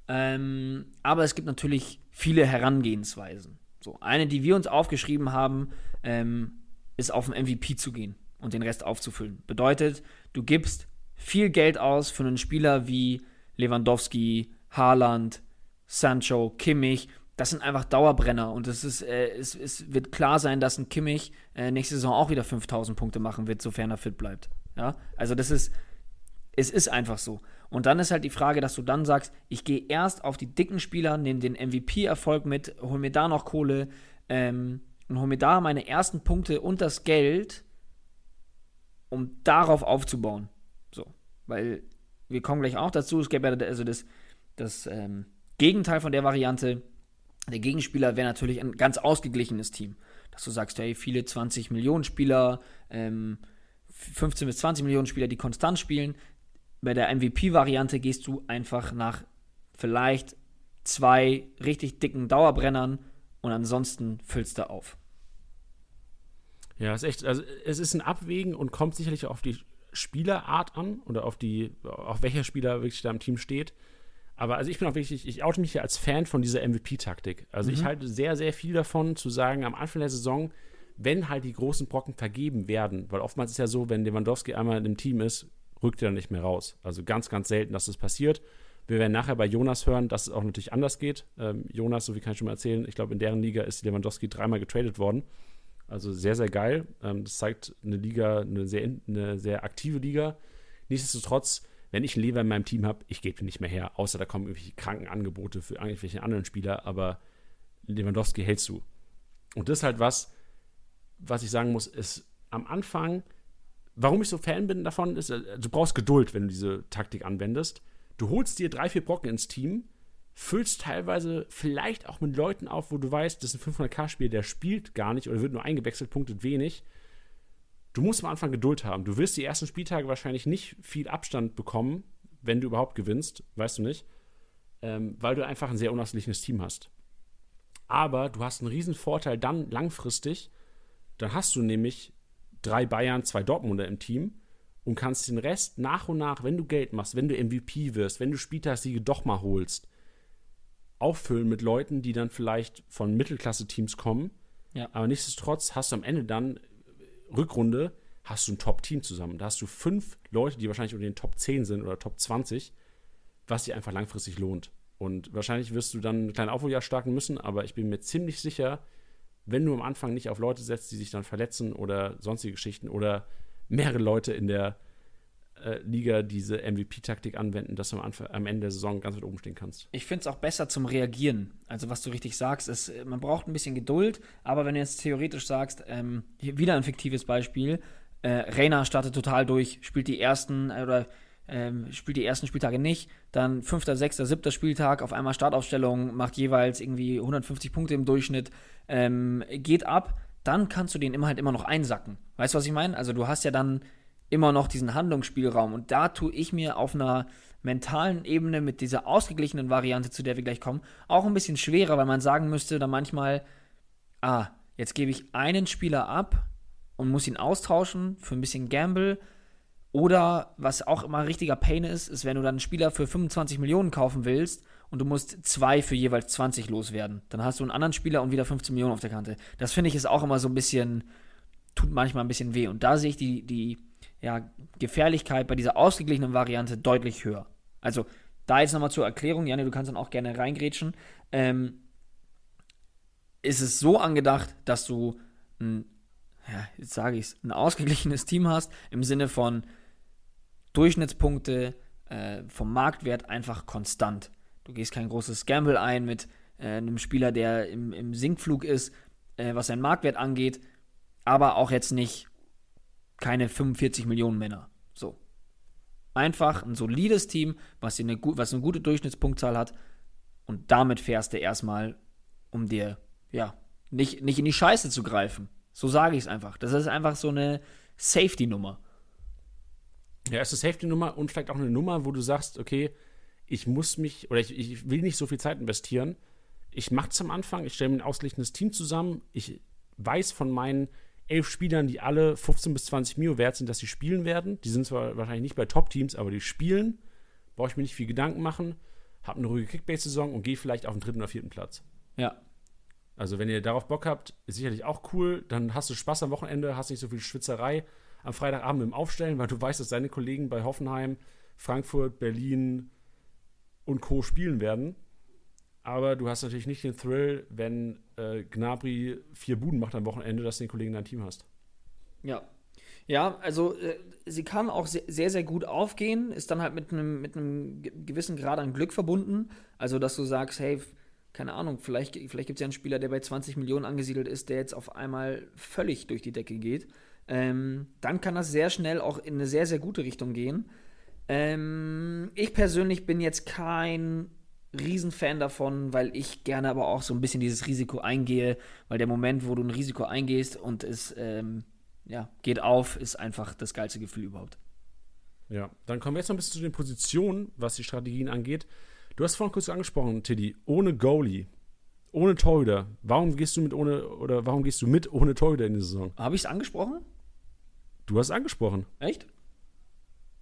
Ähm, aber es gibt natürlich viele Herangehensweisen. So, eine, die wir uns aufgeschrieben haben, ähm, ist auf den MVP zu gehen und den Rest aufzufüllen. Bedeutet, du gibst viel Geld aus für einen Spieler wie Lewandowski, Haaland, Sancho, Kimmich. Das sind einfach Dauerbrenner und es, ist, äh, es, es wird klar sein, dass ein Kimmich äh, nächste Saison auch wieder 5000 Punkte machen wird, sofern er fit bleibt. Ja, also das ist, es ist einfach so. Und dann ist halt die Frage, dass du dann sagst, ich gehe erst auf die dicken Spieler, nehme den MVP-Erfolg mit, hol mir da noch Kohle ähm, und hol mir da meine ersten Punkte und das Geld, um darauf aufzubauen. So, weil wir kommen gleich auch dazu, es gäbe ja also das, das ähm, Gegenteil von der Variante. Der Gegenspieler wäre natürlich ein ganz ausgeglichenes Team. Dass du sagst, hey, viele 20 Millionen Spieler, ähm, 15 bis 20 Millionen Spieler, die konstant spielen. Bei der MVP-Variante gehst du einfach nach vielleicht zwei richtig dicken Dauerbrennern und ansonsten füllst du auf. Ja, es ist echt, also es ist ein Abwägen und kommt sicherlich auf die Spielerart an oder auf die, auf welcher Spieler wirklich da im Team steht. Aber also ich bin auch wirklich, ich oute mich hier als Fan von dieser MVP-Taktik. Also mhm. ich halte sehr, sehr viel davon, zu sagen, am Anfang der Saison, wenn halt die großen Brocken vergeben werden, weil oftmals ist ja so, wenn Lewandowski einmal in dem Team ist, rückt er dann nicht mehr raus. Also ganz, ganz selten, dass das passiert. Wir werden nachher bei Jonas hören, dass es auch natürlich anders geht. Ähm, Jonas, so wie kann ich schon mal erzählen, ich glaube, in deren Liga ist Lewandowski dreimal getradet worden. Also sehr, sehr geil. Ähm, das zeigt eine Liga, eine sehr, eine sehr aktive Liga. Nichtsdestotrotz, wenn ich einen Lever in meinem Team habe, ich gebe ihn nicht mehr her, außer da kommen irgendwelche kranken Angebote für irgendwelche anderen Spieler, aber Lewandowski hältst du. Und das ist halt was, was ich sagen muss, ist am Anfang, warum ich so Fan bin davon, ist, äh, du brauchst Geduld, wenn du diese Taktik anwendest. Du holst dir drei, vier Brocken ins Team, füllst teilweise vielleicht auch mit Leuten auf, wo du weißt, das ist ein 500k-Spiel, der spielt gar nicht oder wird nur eingewechselt, punktet wenig. Du musst am Anfang Geduld haben. Du wirst die ersten Spieltage wahrscheinlich nicht viel Abstand bekommen, wenn du überhaupt gewinnst, weißt du nicht, ähm, weil du einfach ein sehr unausgeglichenes Team hast. Aber du hast einen riesen Vorteil dann langfristig, dann hast du nämlich drei Bayern, zwei Dortmunder im Team und kannst den Rest nach und nach, wenn du Geld machst, wenn du MVP wirst, wenn du Spieltagssiege doch mal holst, auffüllen mit Leuten, die dann vielleicht von Mittelklasse-Teams kommen. Ja. Aber nichtsdestotrotz hast du am Ende dann Rückrunde hast du ein Top-Team zusammen. Da hast du fünf Leute, die wahrscheinlich unter den Top 10 sind oder Top 20, was sich einfach langfristig lohnt. Und wahrscheinlich wirst du dann ein kleines Aufholjahr starten müssen, aber ich bin mir ziemlich sicher, wenn du am Anfang nicht auf Leute setzt, die sich dann verletzen oder sonstige Geschichten oder mehrere Leute in der äh, Liga diese MVP-Taktik anwenden, dass du am, Anfang, am Ende der Saison ganz weit oben stehen kannst. Ich finde es auch besser zum Reagieren. Also, was du richtig sagst, ist, äh, man braucht ein bisschen Geduld, aber wenn du jetzt theoretisch sagst, ähm, wieder ein fiktives Beispiel, äh, Reina startet total durch, spielt die ersten äh, oder ähm, spielt die ersten Spieltage nicht, dann fünfter, sechster, siebter Spieltag, auf einmal Startaufstellung, macht jeweils irgendwie 150 Punkte im Durchschnitt, ähm, geht ab, dann kannst du den immer halt immer noch einsacken. Weißt du, was ich meine? Also du hast ja dann immer noch diesen Handlungsspielraum und da tue ich mir auf einer mentalen Ebene mit dieser ausgeglichenen Variante, zu der wir gleich kommen, auch ein bisschen schwerer, weil man sagen müsste dann manchmal, ah, jetzt gebe ich einen Spieler ab und muss ihn austauschen für ein bisschen Gamble, oder was auch immer richtiger Pain ist, ist, wenn du dann einen Spieler für 25 Millionen kaufen willst und du musst zwei für jeweils 20 loswerden. Dann hast du einen anderen Spieler und wieder 15 Millionen auf der Kante. Das finde ich ist auch immer so ein bisschen, tut manchmal ein bisschen weh. Und da sehe ich die, die ja, Gefährlichkeit bei dieser ausgeglichenen Variante deutlich höher. Also, da jetzt nochmal zur Erklärung, Janne, du kannst dann auch gerne reingrätschen. Ähm, ist es so angedacht, dass du ein, ja, jetzt sage ich es, ein ausgeglichenes Team hast, im Sinne von, Durchschnittspunkte äh, vom Marktwert einfach konstant. Du gehst kein großes Gamble ein mit äh, einem Spieler, der im, im Sinkflug ist, äh, was seinen Marktwert angeht, aber auch jetzt nicht keine 45 Millionen Männer. So. Einfach ein solides Team, was, eine, was eine gute Durchschnittspunktzahl hat und damit fährst du erstmal, um dir, ja, nicht, nicht in die Scheiße zu greifen. So sage ich es einfach. Das ist einfach so eine Safety-Nummer. Ja, ist eine Safety-Nummer und vielleicht auch eine Nummer, wo du sagst, okay, ich muss mich oder ich, ich will nicht so viel Zeit investieren. Ich mache es am Anfang, ich stelle mir ein ausgeglichenes Team zusammen. Ich weiß von meinen elf Spielern, die alle 15 bis 20 Mio wert sind, dass sie spielen werden. Die sind zwar wahrscheinlich nicht bei Top-Teams, aber die spielen. Brauche ich mir nicht viel Gedanken machen. Habe eine ruhige Kickbase-Saison und gehe vielleicht auf den dritten oder vierten Platz. Ja. Also, wenn ihr darauf Bock habt, ist sicherlich auch cool. Dann hast du Spaß am Wochenende, hast nicht so viel Schwitzerei am Freitagabend im Aufstellen, weil du weißt, dass deine Kollegen bei Hoffenheim, Frankfurt, Berlin und Co. spielen werden. Aber du hast natürlich nicht den Thrill, wenn äh, Gnabry vier Buden macht am Wochenende, dass du den Kollegen in deinem Team hast. Ja. Ja, also äh, sie kann auch sehr, sehr, sehr gut aufgehen, ist dann halt mit einem mit gewissen Grad an Glück verbunden. Also, dass du sagst, hey, keine Ahnung, vielleicht, vielleicht gibt es ja einen Spieler, der bei 20 Millionen angesiedelt ist, der jetzt auf einmal völlig durch die Decke geht ähm, dann kann das sehr schnell auch in eine sehr, sehr gute Richtung gehen. Ähm, ich persönlich bin jetzt kein Riesenfan davon, weil ich gerne aber auch so ein bisschen dieses Risiko eingehe, weil der Moment, wo du ein Risiko eingehst und es ähm, ja, geht auf, ist einfach das geilste Gefühl überhaupt. Ja, dann kommen wir jetzt noch ein bisschen zu den Positionen, was die Strategien angeht. Du hast vorhin kurz angesprochen, Tiddy, ohne Goalie, ohne Torhüter. Warum gehst du mit ohne oder warum gehst du mit ohne Torhüter in die Saison? Habe ich es angesprochen? Du hast es angesprochen. Echt?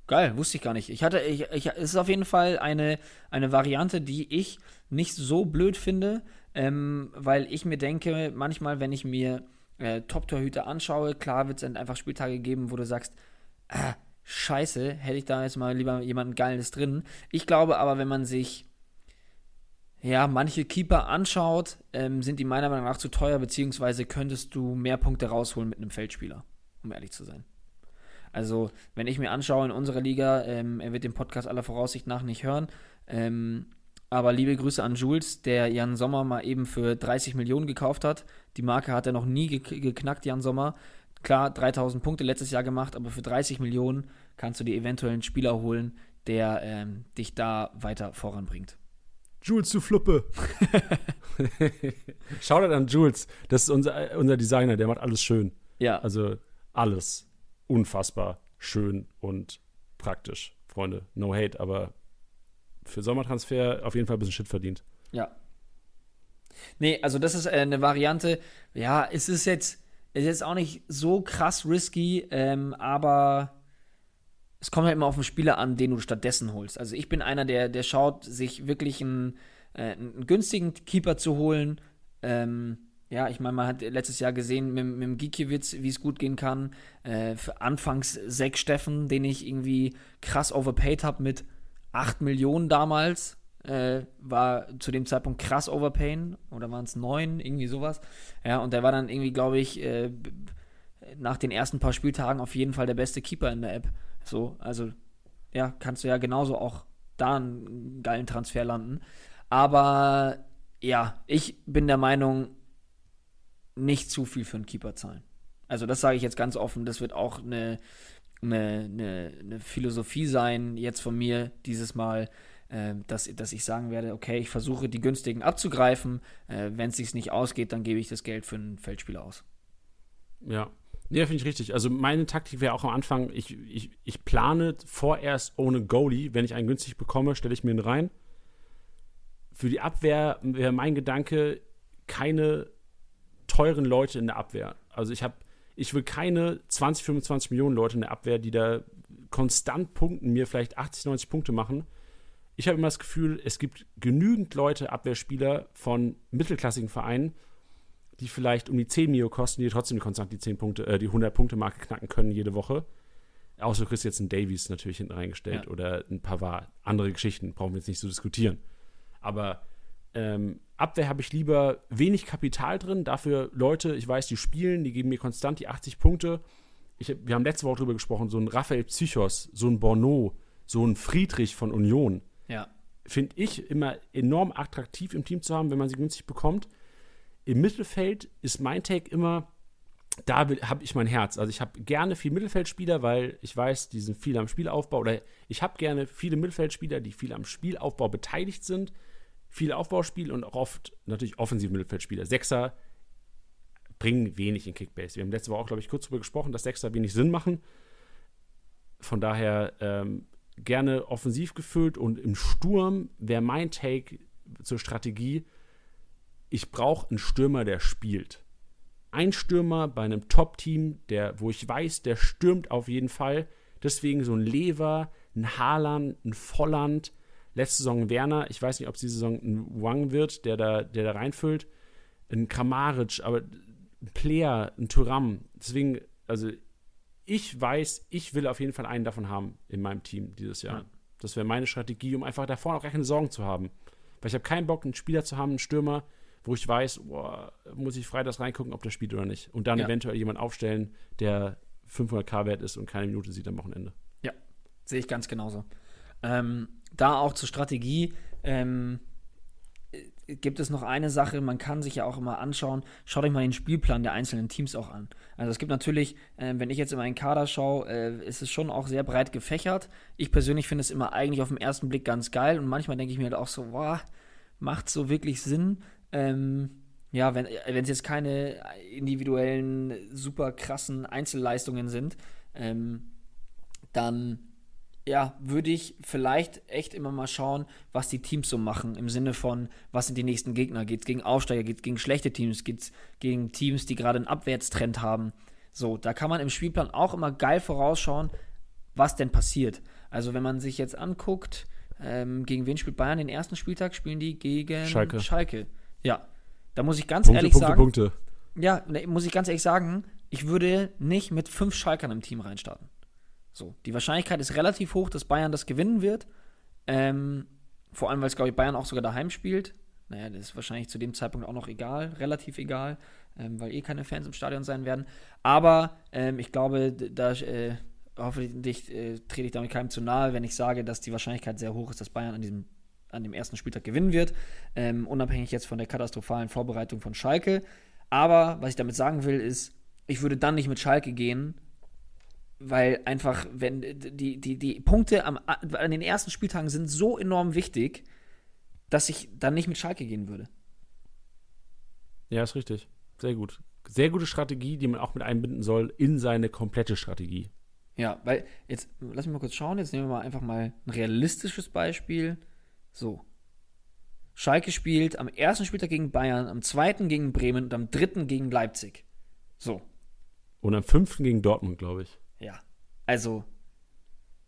Geil, wusste ich gar nicht. Ich hatte, ich, ich, es ist auf jeden Fall eine, eine Variante, die ich nicht so blöd finde, ähm, weil ich mir denke, manchmal, wenn ich mir äh, Top-Torhüter anschaue, klar wird es einfach Spieltage geben, wo du sagst, ah, scheiße, hätte ich da jetzt mal lieber jemanden Geiles drin. Ich glaube aber, wenn man sich ja, manche Keeper anschaut, ähm, sind die meiner Meinung nach zu teuer, beziehungsweise könntest du mehr Punkte rausholen mit einem Feldspieler, um ehrlich zu sein. Also, wenn ich mir anschaue in unserer Liga, ähm, er wird den Podcast aller Voraussicht nach nicht hören, ähm, aber liebe Grüße an Jules, der Jan Sommer mal eben für 30 Millionen gekauft hat. Die Marke hat er noch nie ge geknackt, Jan Sommer. Klar, 3000 Punkte letztes Jahr gemacht, aber für 30 Millionen kannst du dir eventuell einen Spieler holen, der ähm, dich da weiter voranbringt. Jules, du Fluppe. Shoutout an Jules. Das ist unser, unser Designer, der macht alles schön. Ja. Also alles unfassbar schön und praktisch, Freunde. No hate, aber für Sommertransfer auf jeden Fall ein bisschen Shit verdient. Ja. Nee, also das ist äh, eine Variante. Ja, es ist jetzt, ist jetzt auch nicht so krass risky, ähm, aber es kommt halt immer auf den Spieler an, den du stattdessen holst. Also ich bin einer, der, der schaut, sich wirklich einen, äh, einen günstigen Keeper zu holen, ähm, Ja, ich meine, man hat letztes Jahr gesehen mit, mit Gikiewicz, wie es gut gehen kann. Äh, anfangs Zack Steffen, den ich irgendwie krass overpaid habe mit 8 Millionen damals. Äh, war zu dem Zeitpunkt krass overpayen. Oder waren es 9, irgendwie sowas. Ja, und der war dann irgendwie, glaube ich, äh, nach den ersten paar Spieltagen auf jeden Fall der beste Keeper in der App. So, also ja, kannst du ja genauso auch da einen geilen Transfer landen. Aber ja, ich bin der Meinung, nicht zu viel für einen Keeper zahlen. Also das sage ich jetzt ganz offen, das wird auch eine, eine, eine, eine Philosophie sein, jetzt von mir dieses Mal, äh, dass, dass ich sagen werde, okay, ich versuche die günstigen abzugreifen, äh, wenn es sich nicht ausgeht, dann gebe ich das Geld für einen Feldspieler aus. Ja, ja, finde ich richtig. Also meine Taktik wäre auch am Anfang, ich, ich, ich plane vorerst ohne Goalie. Wenn ich einen günstig bekomme, stelle ich mir ihn rein. Für die Abwehr wäre mein Gedanke, keine teuren Leute in der Abwehr. Also ich habe, ich will keine 20, 25 Millionen Leute in der Abwehr, die da konstant punkten, mir vielleicht 80, 90 Punkte machen. Ich habe immer das Gefühl, es gibt genügend Leute, Abwehrspieler von mittelklassigen Vereinen, die vielleicht um die 10 Mio kosten, die trotzdem konstant die 10 Punkte, äh, die 100-Punkte-Marke knacken können jede Woche. Außer du kriegst jetzt einen Davies natürlich hinten reingestellt ja. oder ein Pavard. Andere Geschichten brauchen wir jetzt nicht zu so diskutieren. Aber ähm, Abwehr habe ich lieber wenig Kapital drin, dafür Leute, ich weiß, die spielen, die geben mir konstant die 80 Punkte. Ich, wir haben letzte Woche darüber gesprochen, so ein Raphael Psychos, so ein Borneau, so ein Friedrich von Union. Ja. Finde ich immer enorm attraktiv im Team zu haben, wenn man sie günstig bekommt. Im Mittelfeld ist mein Take immer, da habe ich mein Herz. Also ich habe gerne viel Mittelfeldspieler, weil ich weiß, die sind viel am Spielaufbau. Oder ich habe gerne viele Mittelfeldspieler, die viel am Spielaufbau beteiligt sind. Viel Aufbauspiel und auch oft natürlich offensive Mittelfeldspieler. Sechser bringen wenig in Kickbase. Wir haben letzte Woche auch, glaube ich, kurz darüber gesprochen, dass Sechser wenig Sinn machen. Von daher ähm, gerne offensiv gefüllt und im Sturm wäre mein Take zur Strategie, ich brauche einen Stürmer, der spielt. Ein Stürmer bei einem Top-Team, wo ich weiß, der stürmt auf jeden Fall. Deswegen so ein Lever, ein Haaland, ein Volland, letzte Saison Werner. Ich weiß nicht, ob es diese Saison ein Wang wird, der da, der da reinfüllt. Ein Kramaric, aber ein Player, ein Turam. Deswegen, also ich weiß, ich will auf jeden Fall einen davon haben in meinem Team dieses Jahr. Ja. Das wäre meine Strategie, um einfach davor auch gar keine Sorgen zu haben. Weil ich habe keinen Bock, einen Spieler zu haben, einen Stürmer, wo ich weiß, boah, muss ich freitags reingucken, ob der spielt oder nicht. Und dann ja. eventuell jemand aufstellen, der 500k wert ist und keine Minute sieht am Wochenende. Ja, sehe ich ganz genauso. Ähm, da auch zur Strategie. Ähm, gibt es noch eine Sache, man kann sich ja auch immer anschauen, schaut euch mal den Spielplan der einzelnen Teams auch an. Also es gibt natürlich, äh, wenn ich jetzt in meinen Kader schaue, äh, ist es schon auch sehr breit gefächert. Ich persönlich finde es immer eigentlich auf den ersten Blick ganz geil und manchmal denke ich mir halt auch so, wow, macht so wirklich Sinn? Ähm, ja, wenn es jetzt keine individuellen, super krassen Einzelleistungen sind, ähm, dann ja, würde ich vielleicht echt immer mal schauen, was die Teams so machen. Im Sinne von, was sind die nächsten Gegner? Geht es gegen Aufsteiger? Geht es gegen schlechte Teams? Geht es gegen Teams, die gerade einen Abwärtstrend haben? So, da kann man im Spielplan auch immer geil vorausschauen, was denn passiert. Also, wenn man sich jetzt anguckt, ähm, gegen wen spielt Bayern den ersten Spieltag? Spielen die gegen Schalke. Schalke. Ja, da muss ich ganz Punkte, ehrlich Punkte, sagen. Punkte. Ja, ne, muss ich ganz ehrlich sagen, ich würde nicht mit fünf Schalkern im Team reinstarten. So, die Wahrscheinlichkeit ist relativ hoch, dass Bayern das gewinnen wird. Ähm, vor allem, weil es, glaube ich, Bayern auch sogar daheim spielt. Naja, das ist wahrscheinlich zu dem Zeitpunkt auch noch egal, relativ egal, ähm, weil eh keine Fans im Stadion sein werden. Aber ähm, ich glaube, da äh, hoffentlich äh, trete ich damit keinem zu nahe, wenn ich sage, dass die Wahrscheinlichkeit sehr hoch ist, dass Bayern an diesem an dem ersten Spieltag gewinnen wird, ähm, unabhängig jetzt von der katastrophalen Vorbereitung von Schalke. Aber was ich damit sagen will, ist, ich würde dann nicht mit Schalke gehen, weil einfach, wenn die, die, die Punkte am, an den ersten Spieltagen sind so enorm wichtig, dass ich dann nicht mit Schalke gehen würde. Ja, ist richtig. Sehr gut. Sehr gute Strategie, die man auch mit einbinden soll in seine komplette Strategie. Ja, weil jetzt, lass mich mal kurz schauen, jetzt nehmen wir mal einfach mal ein realistisches Beispiel. So. Schalke spielt am ersten Spieltag gegen Bayern, am zweiten gegen Bremen und am dritten gegen Leipzig. So. Und am fünften gegen Dortmund, glaube ich. Also,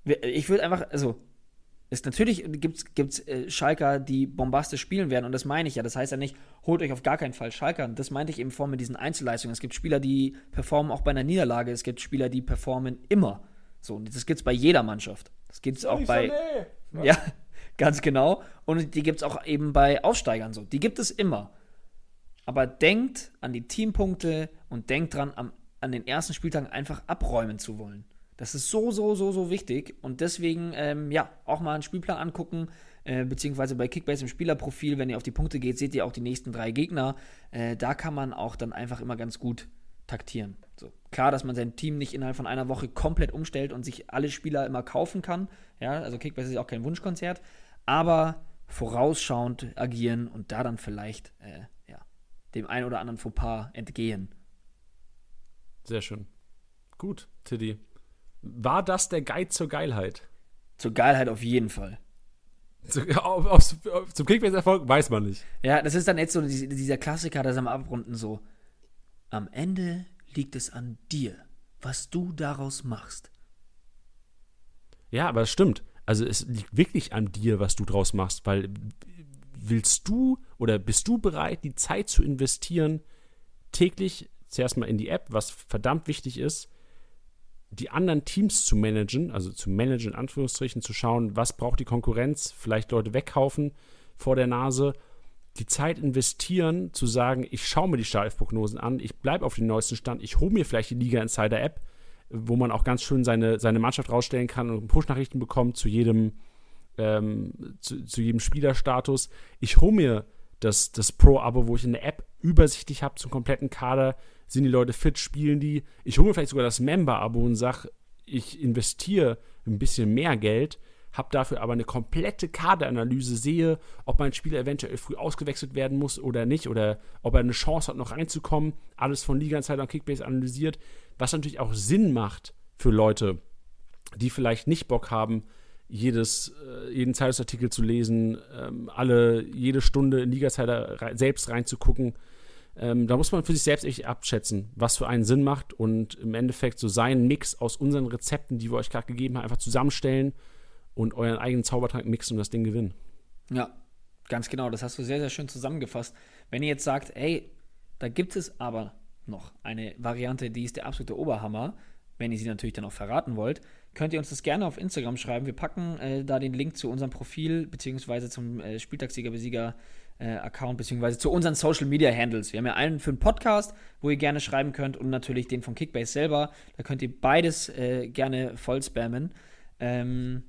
ich würde einfach, also, Es, natürlich gibt es äh, Schalker, die bombastisch spielen werden und das meine ich ja. Das heißt ja nicht, holt euch auf gar keinen Fall Schalker. Das meinte ich eben vor mit diesen Einzelleistungen. Es gibt Spieler, die performen auch bei einer Niederlage. Es gibt Spieler, die performen immer. So, und das gibt es bei jeder Mannschaft. Das gibt es auch bei. So ja, ganz genau. Und die gibt es auch eben bei Aufsteigern so. Die gibt es immer. Aber denkt an die Teampunkte und denkt dran, am, an den ersten Spieltagen einfach abräumen zu wollen. Das ist so, so, so, so wichtig. Und deswegen, ähm, ja, auch mal einen Spielplan angucken, äh, beziehungsweise bei Kickbase im Spielerprofil, wenn ihr auf die Punkte geht, seht ihr auch die nächsten drei Gegner. Äh, da kann man auch dann einfach immer ganz gut taktieren. So. Klar, dass man sein Team nicht innerhalb von einer Woche komplett umstellt und sich alle Spieler immer kaufen kann. Ja, also Kickbase ist ja auch kein Wunschkonzert. Aber vorausschauend agieren und da dann vielleicht äh, dem einen oder anderen Fauxpas entgehen. Sehr schön. Gut, Tiddy. War das der Guide zur Geilheit? Zur Geilheit auf jeden Fall. Zu, auf, auf, auf, zum Kickbase-Erfolg weiß man nicht. Ja, das ist dann jetzt so dieser Klassiker, das am Abrunden so. Am Ende liegt es an dir, was du daraus machst. Ja, aber es stimmt. Also es liegt wirklich an dir, was du draus machst, weil willst du oder bist du bereit, die Zeit zu investieren, täglich zuerst mal in die App, was verdammt wichtig ist, die anderen Teams zu managen, also zu managen in Anführungsstrichen, zu schauen, was braucht die Konkurrenz, vielleicht Leute wegkaufen vor der Nase, die Zeit investieren, zu sagen, ich schaue mir die Startelf-Prognosen an, ich bleibe auf dem neuesten Stand, ich hole mir vielleicht die Liga Insider App, wo man auch ganz schön seine, seine Mannschaft rausstellen kann und Push-Nachrichten bekommt zu jedem, ähm, zu, zu, jedem Spielerstatus. Ich hole mir das, das Pro-Abo, wo ich in der App übersichtlich habe zum kompletten Kader. Sind die Leute fit, spielen die? Ich hole mir vielleicht sogar das Member-Abo und sage, ich investiere ein bisschen mehr Geld, habe dafür aber eine komplette Kaderanalyse, sehe, ob mein Spieler eventuell früh ausgewechselt werden muss oder nicht oder ob er eine Chance hat, noch reinzukommen. Alles von Liga-Insider und Kickbase analysiert, was natürlich auch Sinn macht für Leute, die vielleicht nicht Bock haben, jedes, äh, jeden Zeitungsartikel zu lesen, ähm, alle, jede Stunde in Liga-Zeit selbst reinzugucken. Ähm, da muss man für sich selbst echt abschätzen, was für einen Sinn macht und im Endeffekt so seinen Mix aus unseren Rezepten, die wir euch gerade gegeben haben, einfach zusammenstellen und euren eigenen Zaubertrank mixen und das Ding gewinnen. Ja, ganz genau. Das hast du sehr, sehr schön zusammengefasst. Wenn ihr jetzt sagt, ey, da gibt es aber noch eine Variante, die ist der absolute Oberhammer, wenn ihr sie natürlich dann auch verraten wollt, könnt ihr uns das gerne auf Instagram schreiben. Wir packen äh, da den Link zu unserem Profil, beziehungsweise zum äh, Spieltagssieger-Besieger. Äh, Account beziehungsweise zu unseren Social Media Handles. Wir haben ja einen für einen Podcast, wo ihr gerne schreiben könnt und natürlich den von Kickbase selber. Da könnt ihr beides äh, gerne voll spammen. Ähm,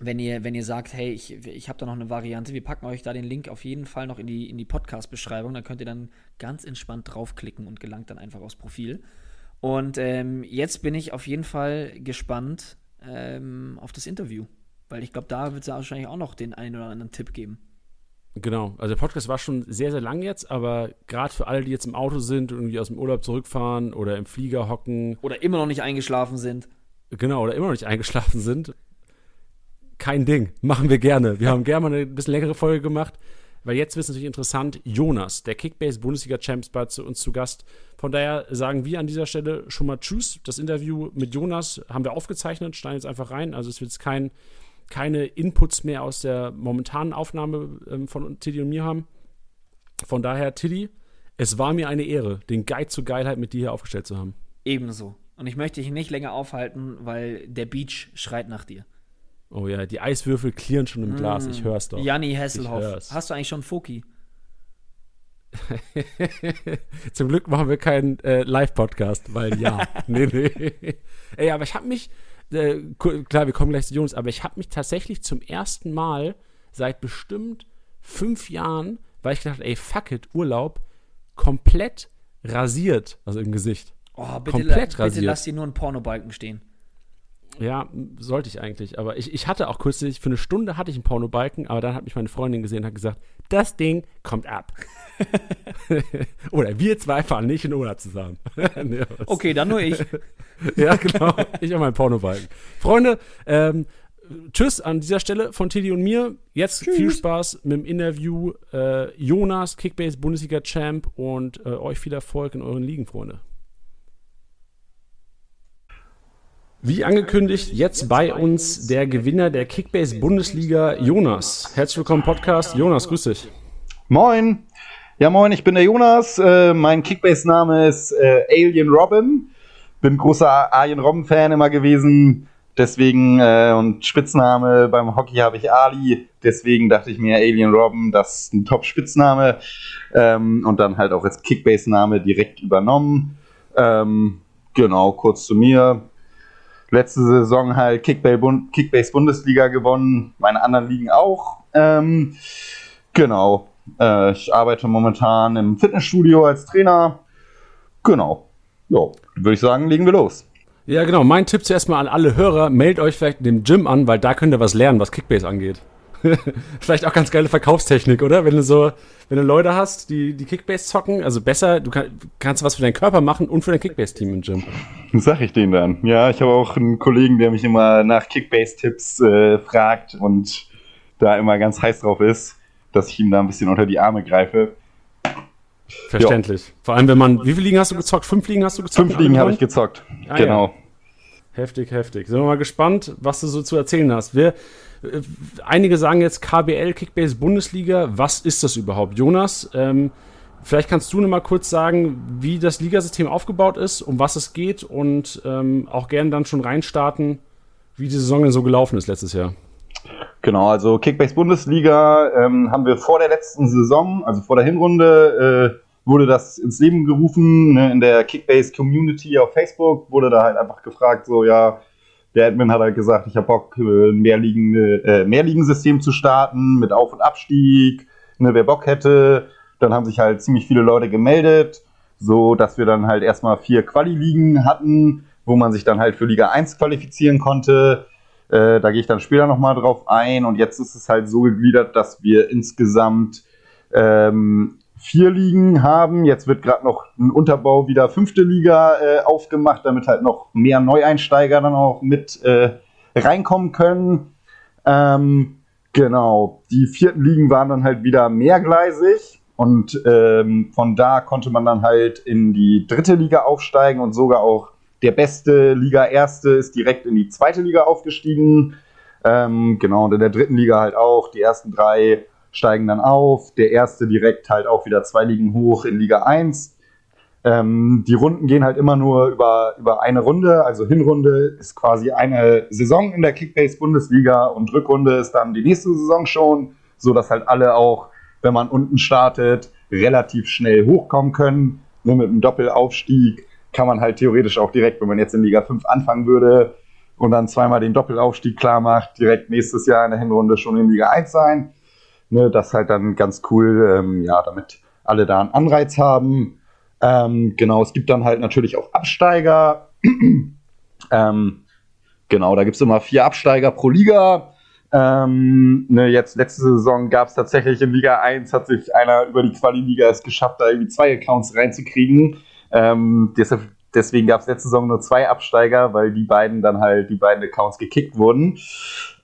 wenn ihr, wenn ihr sagt, hey, ich, ich habe da noch eine Variante, wir packen euch da den Link auf jeden Fall noch in die, in die Podcast-Beschreibung. Da könnt ihr dann ganz entspannt draufklicken und gelangt dann einfach aufs Profil. Und ähm, jetzt bin ich auf jeden Fall gespannt ähm, auf das Interview. Weil ich glaube, da wird es wahrscheinlich auch noch den einen oder anderen Tipp geben. Genau, also der Podcast war schon sehr, sehr lang jetzt, aber gerade für alle, die jetzt im Auto sind und irgendwie aus dem Urlaub zurückfahren oder im Flieger hocken. Oder immer noch nicht eingeschlafen sind. Genau, oder immer noch nicht eingeschlafen sind. Kein Ding, machen wir gerne. Wir haben gerne mal eine bisschen längere Folge gemacht weil jetzt wird es natürlich interessant, Jonas, der Kickbase-Bundesliga-Champs, bei zu uns zu Gast. Von daher sagen wir an dieser Stelle schon mal Tschüss. Das Interview mit Jonas haben wir aufgezeichnet, schneiden jetzt einfach rein. Also es wird jetzt kein, keine Inputs mehr aus der momentanen Aufnahme ähm, von Tiddy und mir haben. Von daher, Tiddy, es war mir eine Ehre, den Guide zur Geilheit mit dir hier aufgestellt zu haben. Ebenso. Und ich möchte dich nicht länger aufhalten, weil der Beach schreit nach dir. Oh ja, die Eiswürfel klirren schon im Glas. Ich mm. hör's doch. Janni Hesselhoff. Hast du eigentlich schon Foki? Zum Glück machen wir keinen äh, Live-Podcast, weil ja. nee, nee. Ey, aber ich habe mich, äh, klar, wir kommen gleich zu Jonas, aber ich habe mich tatsächlich zum ersten Mal seit bestimmt fünf Jahren, weil ich gedacht, ey, fuck it, Urlaub, komplett rasiert, also im Gesicht. Oh, bitte, komplett la rasiert. bitte lass dir nur einen Pornobalken stehen. Ja, sollte ich eigentlich. Aber ich, ich hatte auch kürzlich, für eine Stunde hatte ich einen Pornobalken, aber dann hat mich meine Freundin gesehen und hat gesagt, das Ding kommt ab. Oder wir zwei fahren nicht in Urlaub zusammen. nee, okay, dann nur ich. ja, genau. Ich und mein Pornobalken. Freunde, ähm, tschüss an dieser Stelle von Teddy und mir. Jetzt tschüss. viel Spaß mit dem Interview. Äh, Jonas, Kickbase Bundesliga Champ und äh, euch viel Erfolg in euren Ligen, Freunde. Wie angekündigt, jetzt bei uns der Gewinner der Kickbase Bundesliga, Jonas. Herzlich willkommen Podcast. Jonas, grüß dich. Moin. Ja, moin, ich bin der Jonas. Äh, mein Kickbase-Name ist äh, Alien Robin. Bin großer Alien Robin-Fan immer gewesen. Deswegen, äh, und Spitzname beim Hockey habe ich Ali. Deswegen dachte ich mir, Alien Robin, das ist ein Top-Spitzname. Ähm, und dann halt auch als Kickbase-Name direkt übernommen. Ähm, genau, kurz zu mir. Letzte Saison halt Kickbase Bundesliga gewonnen, meine anderen Ligen auch. Ähm, genau. Äh, ich arbeite momentan im Fitnessstudio als Trainer. Genau. Ja, würde ich sagen, legen wir los. Ja, genau. Mein Tipp zuerst mal an alle Hörer: meldet euch vielleicht in dem Gym an, weil da könnt ihr was lernen, was Kickbase angeht. vielleicht auch ganz geile Verkaufstechnik, oder? Wenn du so, wenn du Leute hast, die, die Kickbase zocken, also besser, du kann, kannst was für deinen Körper machen und für dein Kickbase-Team im Gym. Sag ich denen dann. Ja, ich habe auch einen Kollegen, der mich immer nach Kickbase-Tipps äh, fragt und da immer ganz heiß drauf ist, dass ich ihm da ein bisschen unter die Arme greife. Verständlich. Jo. Vor allem, wenn man. Wie viele Ligen hast du gezockt? Fünf Ligen hast du gezockt? Fünf Ligen habe ich gezockt. Ah, genau. Ja. Heftig, heftig. Sind wir mal gespannt, was du so zu erzählen hast. Wir, äh, einige sagen jetzt KBL, Kickbase Bundesliga. Was ist das überhaupt? Jonas, ähm, vielleicht kannst du noch mal kurz sagen, wie das Ligasystem aufgebaut ist, um was es geht und ähm, auch gerne dann schon reinstarten, wie die Saison denn so gelaufen ist letztes Jahr. Genau, also Kickbase Bundesliga ähm, haben wir vor der letzten Saison, also vor der Hinrunde, äh, wurde das ins Leben gerufen. Ne, in der Kickbase Community auf Facebook wurde da halt einfach gefragt, so ja, der Admin hat halt gesagt, ich habe Bock, ein Mehrligen, äh, Mehrligensystem zu starten mit Auf- und Abstieg, ne, wer Bock hätte. Dann haben sich halt ziemlich viele Leute gemeldet, so dass wir dann halt erstmal vier Quali-Ligen hatten, wo man sich dann halt für Liga 1 qualifizieren konnte. Äh, da gehe ich dann später nochmal drauf ein. Und jetzt ist es halt so gegliedert, dass wir insgesamt ähm, vier Ligen haben. Jetzt wird gerade noch ein Unterbau wieder fünfte Liga äh, aufgemacht, damit halt noch mehr Neueinsteiger dann auch mit äh, reinkommen können. Ähm, genau, die vierten Ligen waren dann halt wieder mehrgleisig und ähm, von da konnte man dann halt in die dritte Liga aufsteigen und sogar auch der beste Liga Erste ist direkt in die zweite Liga aufgestiegen. Ähm, genau, und in der dritten Liga halt auch. Die ersten drei steigen dann auf. Der erste direkt halt auch wieder zwei Ligen hoch in Liga 1. Ähm, die Runden gehen halt immer nur über, über eine Runde. Also Hinrunde ist quasi eine Saison in der Kickbase Bundesliga und Rückrunde ist dann die nächste Saison schon, sodass halt alle auch, wenn man unten startet, relativ schnell hochkommen können. Nur mit einem Doppelaufstieg kann man halt theoretisch auch direkt, wenn man jetzt in Liga 5 anfangen würde und dann zweimal den Doppelaufstieg klar macht, direkt nächstes Jahr in der Hinrunde schon in Liga 1 sein. Ne, das halt dann ganz cool, ähm, ja, damit alle da einen Anreiz haben. Ähm, genau, es gibt dann halt natürlich auch Absteiger. ähm, genau, da gibt es immer vier Absteiger pro Liga. Ähm, ne, jetzt letzte Saison gab es tatsächlich in Liga 1, hat sich einer über die Quali-Liga es geschafft, da irgendwie zwei Accounts reinzukriegen. Ähm, deshalb, deswegen gab es letzte Saison nur zwei Absteiger, weil die beiden dann halt, die beiden Accounts gekickt wurden.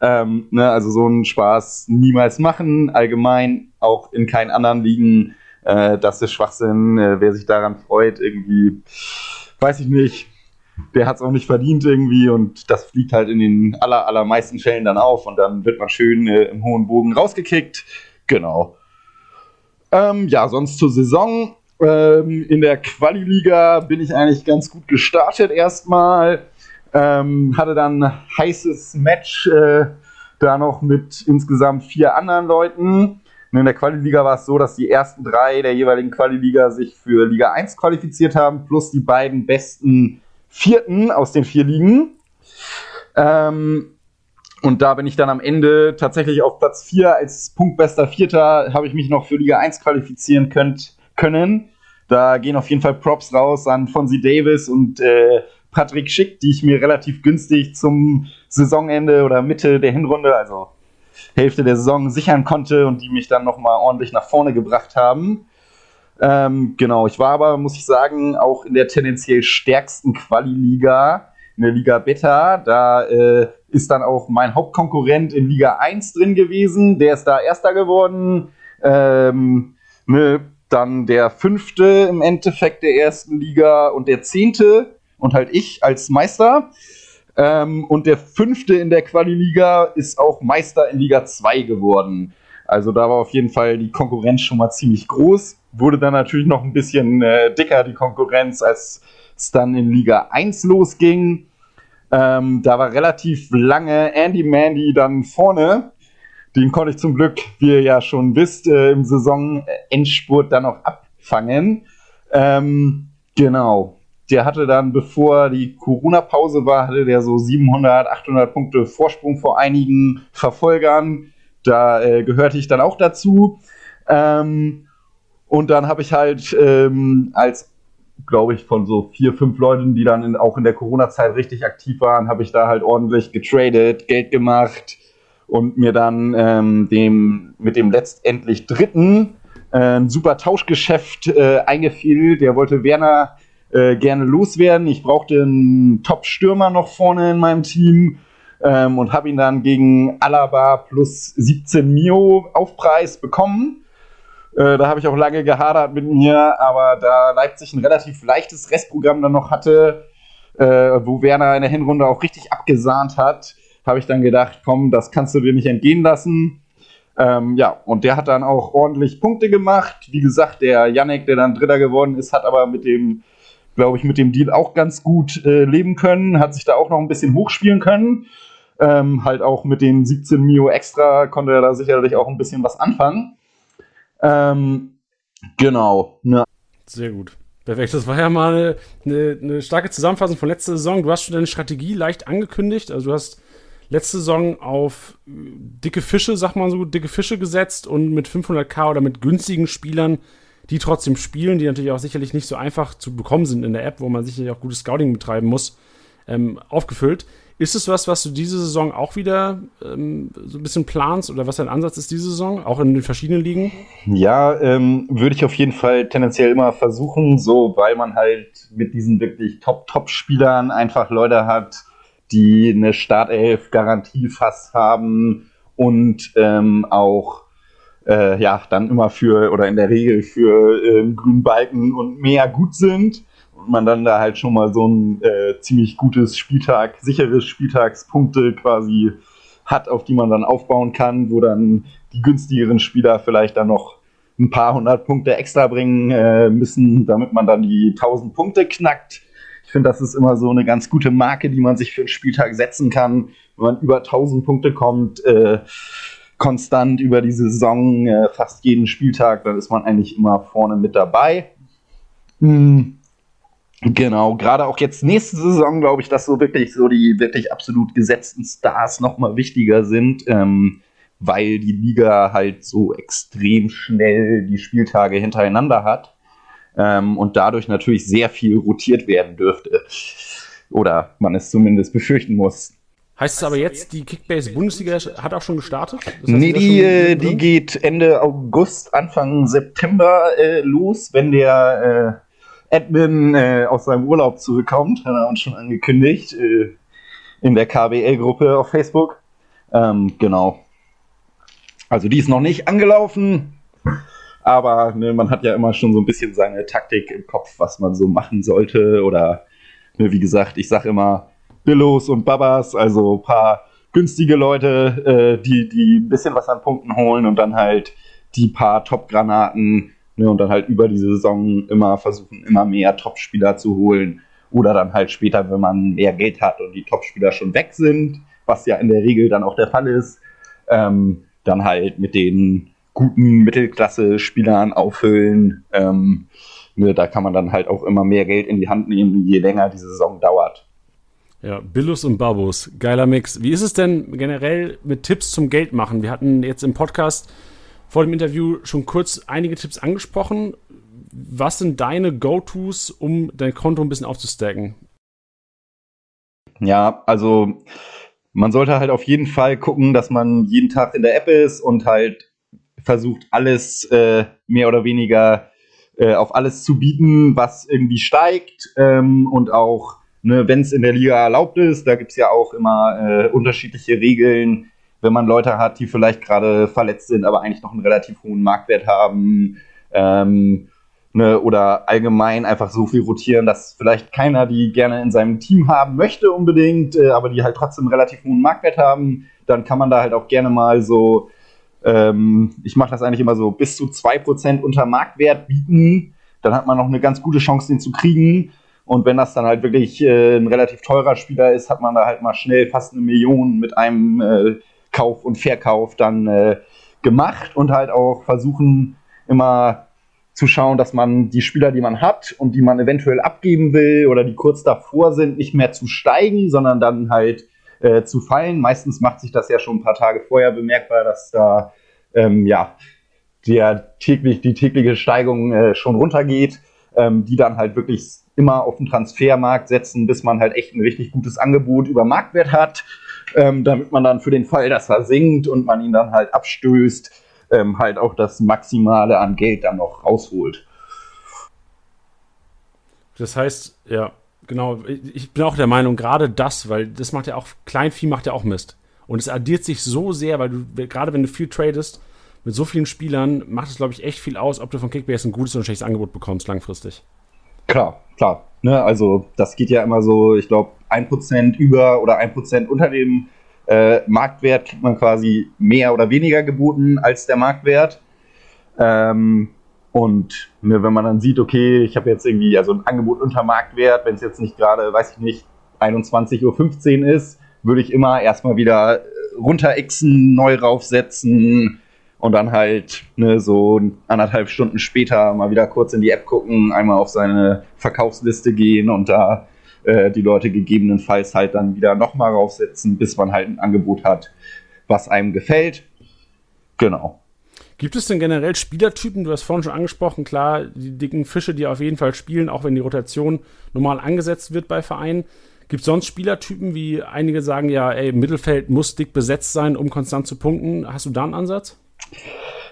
Ähm, ne, also so einen Spaß niemals machen, allgemein auch in keinen anderen Ligen. Äh, das ist Schwachsinn. Äh, wer sich daran freut, irgendwie, weiß ich nicht, der hat es auch nicht verdient irgendwie und das fliegt halt in den aller, allermeisten Fällen dann auf und dann wird man schön äh, im hohen Bogen rausgekickt. Genau. Ähm, ja, sonst zur Saison. Ähm, in der Quali-Liga bin ich eigentlich ganz gut gestartet erstmal. Ähm, hatte dann ein heißes Match äh, da noch mit insgesamt vier anderen Leuten. Und in der Quali-Liga war es so, dass die ersten drei der jeweiligen Quali-Liga sich für Liga 1 qualifiziert haben, plus die beiden besten Vierten aus den vier Ligen. Ähm, und da bin ich dann am Ende tatsächlich auf Platz 4 als punktbester Vierter, habe ich mich noch für Liga 1 qualifizieren könnt, können. Da gehen auf jeden Fall Props raus an Fonzie Davis und äh, Patrick Schick, die ich mir relativ günstig zum Saisonende oder Mitte der Hinrunde, also Hälfte der Saison, sichern konnte und die mich dann nochmal ordentlich nach vorne gebracht haben. Ähm, genau, ich war aber, muss ich sagen, auch in der tendenziell stärksten Quali-Liga, in der Liga Beta. Da äh, ist dann auch mein Hauptkonkurrent in Liga 1 drin gewesen. Der ist da Erster geworden. Ähm, ne, dann der fünfte im Endeffekt der ersten Liga und der zehnte und halt ich als Meister. Ähm, und der fünfte in der Quali-Liga ist auch Meister in Liga 2 geworden. Also da war auf jeden Fall die Konkurrenz schon mal ziemlich groß. Wurde dann natürlich noch ein bisschen äh, dicker, die Konkurrenz, als es dann in Liga 1 losging. Ähm, da war relativ lange Andy Mandy dann vorne. Den konnte ich zum Glück, wie ihr ja schon wisst, äh, im Saisonendspurt dann auch abfangen. Ähm, genau. Der hatte dann, bevor die Corona-Pause war, hatte der so 700, 800 Punkte Vorsprung vor einigen Verfolgern. Da äh, gehörte ich dann auch dazu. Ähm, und dann habe ich halt ähm, als, glaube ich, von so vier, fünf Leuten, die dann in, auch in der Corona-Zeit richtig aktiv waren, habe ich da halt ordentlich getradet, Geld gemacht und mir dann ähm, dem, mit dem letztendlich dritten äh, ein super Tauschgeschäft äh, eingefiel. Der wollte Werner äh, gerne loswerden. Ich brauchte einen Top-Stürmer noch vorne in meinem Team ähm, und habe ihn dann gegen Alaba plus 17 Mio Aufpreis bekommen. Äh, da habe ich auch lange gehadert mit mir, aber da Leipzig ein relativ leichtes Restprogramm dann noch hatte, äh, wo Werner in der Hinrunde auch richtig abgesahnt hat, habe ich dann gedacht, komm, das kannst du dir nicht entgehen lassen. Ähm, ja, und der hat dann auch ordentlich Punkte gemacht. Wie gesagt, der Yannick, der dann Dritter geworden ist, hat aber mit dem, glaube ich, mit dem Deal auch ganz gut äh, leben können, hat sich da auch noch ein bisschen hochspielen können. Ähm, halt auch mit den 17 Mio extra konnte er da sicherlich auch ein bisschen was anfangen. Ähm, genau. Ne. Sehr gut. Perfekt. Das war ja mal eine, eine, starke Zusammenfassung von letzter Saison. Du hast schon deine Strategie leicht angekündigt. Also du hast letzte Saison auf dicke Fische, sag mal so, dicke Fische gesetzt und mit 500k oder mit günstigen Spielern, die trotzdem spielen, die natürlich auch sicherlich nicht so einfach zu bekommen sind in der App, wo man sicherlich auch gutes Scouting betreiben muss, ähm, aufgefüllt. Ist es was, was du diese Saison auch wieder ähm, so ein bisschen planst oder was dein Ansatz ist diese Saison, auch in den verschiedenen Ligen? Ja, ähm, würde ich auf jeden Fall tendenziell immer versuchen, so weil man halt mit diesen wirklich Top-Top-Spielern einfach Leute hat, die eine Startelf-Garantie fast haben und ähm, auch äh, ja dann immer für oder in der Regel für äh, grünen Balken und mehr gut sind man dann da halt schon mal so ein äh, ziemlich gutes Spieltag, sicheres Spieltagspunkte quasi hat, auf die man dann aufbauen kann, wo dann die günstigeren Spieler vielleicht dann noch ein paar hundert Punkte extra bringen äh, müssen, damit man dann die 1000 Punkte knackt. Ich finde, das ist immer so eine ganz gute Marke, die man sich für einen Spieltag setzen kann. Wenn man über 1000 Punkte kommt, äh, konstant über die Saison, äh, fast jeden Spieltag, dann ist man eigentlich immer vorne mit dabei. Hm. Genau, gerade auch jetzt nächste Saison glaube ich, dass so wirklich so die wirklich absolut gesetzten Stars nochmal wichtiger sind, ähm, weil die Liga halt so extrem schnell die Spieltage hintereinander hat ähm, und dadurch natürlich sehr viel rotiert werden dürfte. Oder man es zumindest befürchten muss. Heißt es aber jetzt, die Kickbase-Bundesliga hat auch schon gestartet? Das heißt, nee, die, die geht Ende August, Anfang September äh, los, wenn der äh, Admin äh, aus seinem Urlaub zurückkommt, hat er uns schon angekündigt, äh, in der KBL-Gruppe auf Facebook. Ähm, genau. Also die ist noch nicht angelaufen, aber ne, man hat ja immer schon so ein bisschen seine Taktik im Kopf, was man so machen sollte. Oder ne, wie gesagt, ich sage immer Billos und Babas, also ein paar günstige Leute, äh, die, die ein bisschen was an Punkten holen und dann halt die paar Top-Granaten Ne, und dann halt über die Saison immer versuchen, immer mehr Topspieler zu holen. Oder dann halt später, wenn man mehr Geld hat und die Topspieler schon weg sind, was ja in der Regel dann auch der Fall ist, ähm, dann halt mit den guten Mittelklasse-Spielern auffüllen. Ähm, ne, da kann man dann halt auch immer mehr Geld in die Hand nehmen, je länger die Saison dauert. Ja, Billus und Babus, geiler Mix. Wie ist es denn generell mit Tipps zum Geldmachen? Wir hatten jetzt im Podcast vor dem Interview schon kurz einige Tipps angesprochen. Was sind deine Go-Tos, um dein Konto ein bisschen aufzustacken? Ja, also man sollte halt auf jeden Fall gucken, dass man jeden Tag in der App ist und halt versucht, alles äh, mehr oder weniger äh, auf alles zu bieten, was irgendwie steigt ähm, und auch, ne, wenn es in der Liga erlaubt ist, da gibt es ja auch immer äh, unterschiedliche Regeln, wenn man Leute hat, die vielleicht gerade verletzt sind, aber eigentlich noch einen relativ hohen Marktwert haben. Ähm, Ne, oder allgemein einfach so viel rotieren, dass vielleicht keiner die gerne in seinem Team haben möchte unbedingt, äh, aber die halt trotzdem relativ hohen Marktwert haben, dann kann man da halt auch gerne mal so, ähm, ich mache das eigentlich immer so, bis zu 2% unter Marktwert bieten. Dann hat man noch eine ganz gute Chance, den zu kriegen. Und wenn das dann halt wirklich äh, ein relativ teurer Spieler ist, hat man da halt mal schnell fast eine Million mit einem äh, Kauf und Verkauf dann äh, gemacht und halt auch versuchen immer zu schauen, dass man die Spieler, die man hat und die man eventuell abgeben will oder die kurz davor sind, nicht mehr zu steigen, sondern dann halt äh, zu fallen. Meistens macht sich das ja schon ein paar Tage vorher bemerkbar, dass da ähm, ja der täglich, die tägliche Steigung äh, schon runtergeht, ähm, die dann halt wirklich immer auf den Transfermarkt setzen, bis man halt echt ein richtig gutes Angebot über Marktwert hat, ähm, damit man dann für den Fall, dass er sinkt und man ihn dann halt abstößt, ähm, halt auch das Maximale an Geld dann noch rausholt. Das heißt, ja, genau, ich bin auch der Meinung, gerade das, weil das macht ja auch, Kleinvieh macht ja auch Mist. Und es addiert sich so sehr, weil du, gerade wenn du viel tradest, mit so vielen Spielern, macht es, glaube ich, echt viel aus, ob du von Kickbase ein gutes oder ein schlechtes Angebot bekommst, langfristig. Klar, klar. Ne, also das geht ja immer so, ich glaube, 1% über oder 1% unter dem äh, Marktwert kriegt man quasi mehr oder weniger geboten als der Marktwert. Ähm, und ne, wenn man dann sieht, okay, ich habe jetzt irgendwie also ein Angebot unter Marktwert, wenn es jetzt nicht gerade, weiß ich nicht, 21.15 Uhr ist, würde ich immer erstmal wieder runterixen, neu raufsetzen und dann halt ne, so anderthalb Stunden später mal wieder kurz in die App gucken, einmal auf seine Verkaufsliste gehen und da äh, die Leute gegebenenfalls halt dann wieder nochmal raufsetzen, bis man halt ein Angebot hat, was einem gefällt. Genau. Gibt es denn generell Spielertypen? Du hast vorhin schon angesprochen, klar, die dicken Fische, die auf jeden Fall spielen, auch wenn die Rotation normal angesetzt wird bei Vereinen. Gibt es sonst Spielertypen, wie einige sagen, ja, ey, Mittelfeld muss dick besetzt sein, um konstant zu punkten? Hast du da einen Ansatz?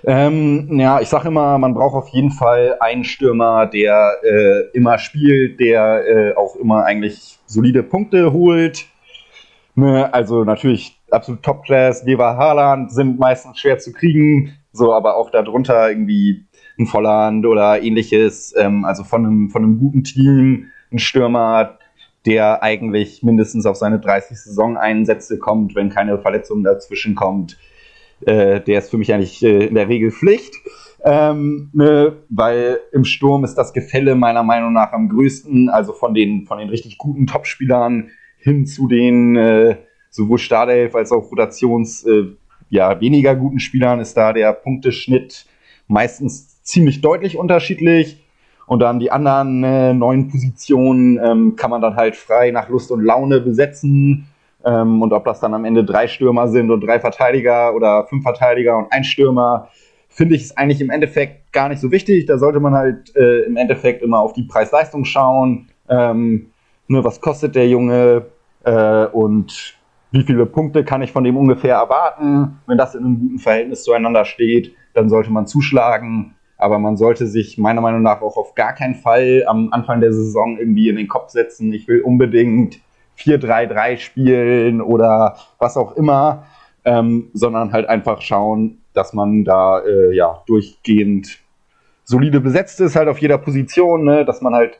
Ähm, ja, ich sage immer, man braucht auf jeden Fall einen Stürmer, der äh, immer spielt, der äh, auch immer eigentlich solide Punkte holt. Ne, also natürlich absolut Top-Class. Lever Haaland sind meistens schwer zu kriegen, so aber auch darunter irgendwie ein Volland oder ähnliches. Ähm, also von einem, von einem guten Team, ein Stürmer, der eigentlich mindestens auf seine 30 Saison-Einsätze kommt, wenn keine Verletzung dazwischen kommt äh, der ist für mich eigentlich äh, in der Regel Pflicht. Ähm, ne, weil im Sturm ist das Gefälle meiner Meinung nach am größten, also von den, von den richtig guten Topspielern hin zu den äh, sowohl Startelf als auch Rotations äh, ja, weniger guten Spielern ist da der Punkteschnitt meistens ziemlich deutlich unterschiedlich. Und dann die anderen äh, neuen Positionen ähm, kann man dann halt frei nach Lust und Laune besetzen. Ähm, und ob das dann am Ende drei Stürmer sind und drei Verteidiger oder fünf Verteidiger und ein Stürmer, finde ich es eigentlich im Endeffekt gar nicht so wichtig. Da sollte man halt äh, im Endeffekt immer auf die Preis-Leistung schauen. Ähm, nur was kostet der Junge äh, und wie viele Punkte kann ich von dem ungefähr erwarten. Wenn das in einem guten Verhältnis zueinander steht, dann sollte man zuschlagen. Aber man sollte sich meiner Meinung nach auch auf gar keinen Fall am Anfang der Saison irgendwie in den Kopf setzen, ich will unbedingt 4-3-3 spielen oder was auch immer, ähm, sondern halt einfach schauen, dass man da äh, ja durchgehend solide besetzt ist, halt auf jeder Position, ne? dass man halt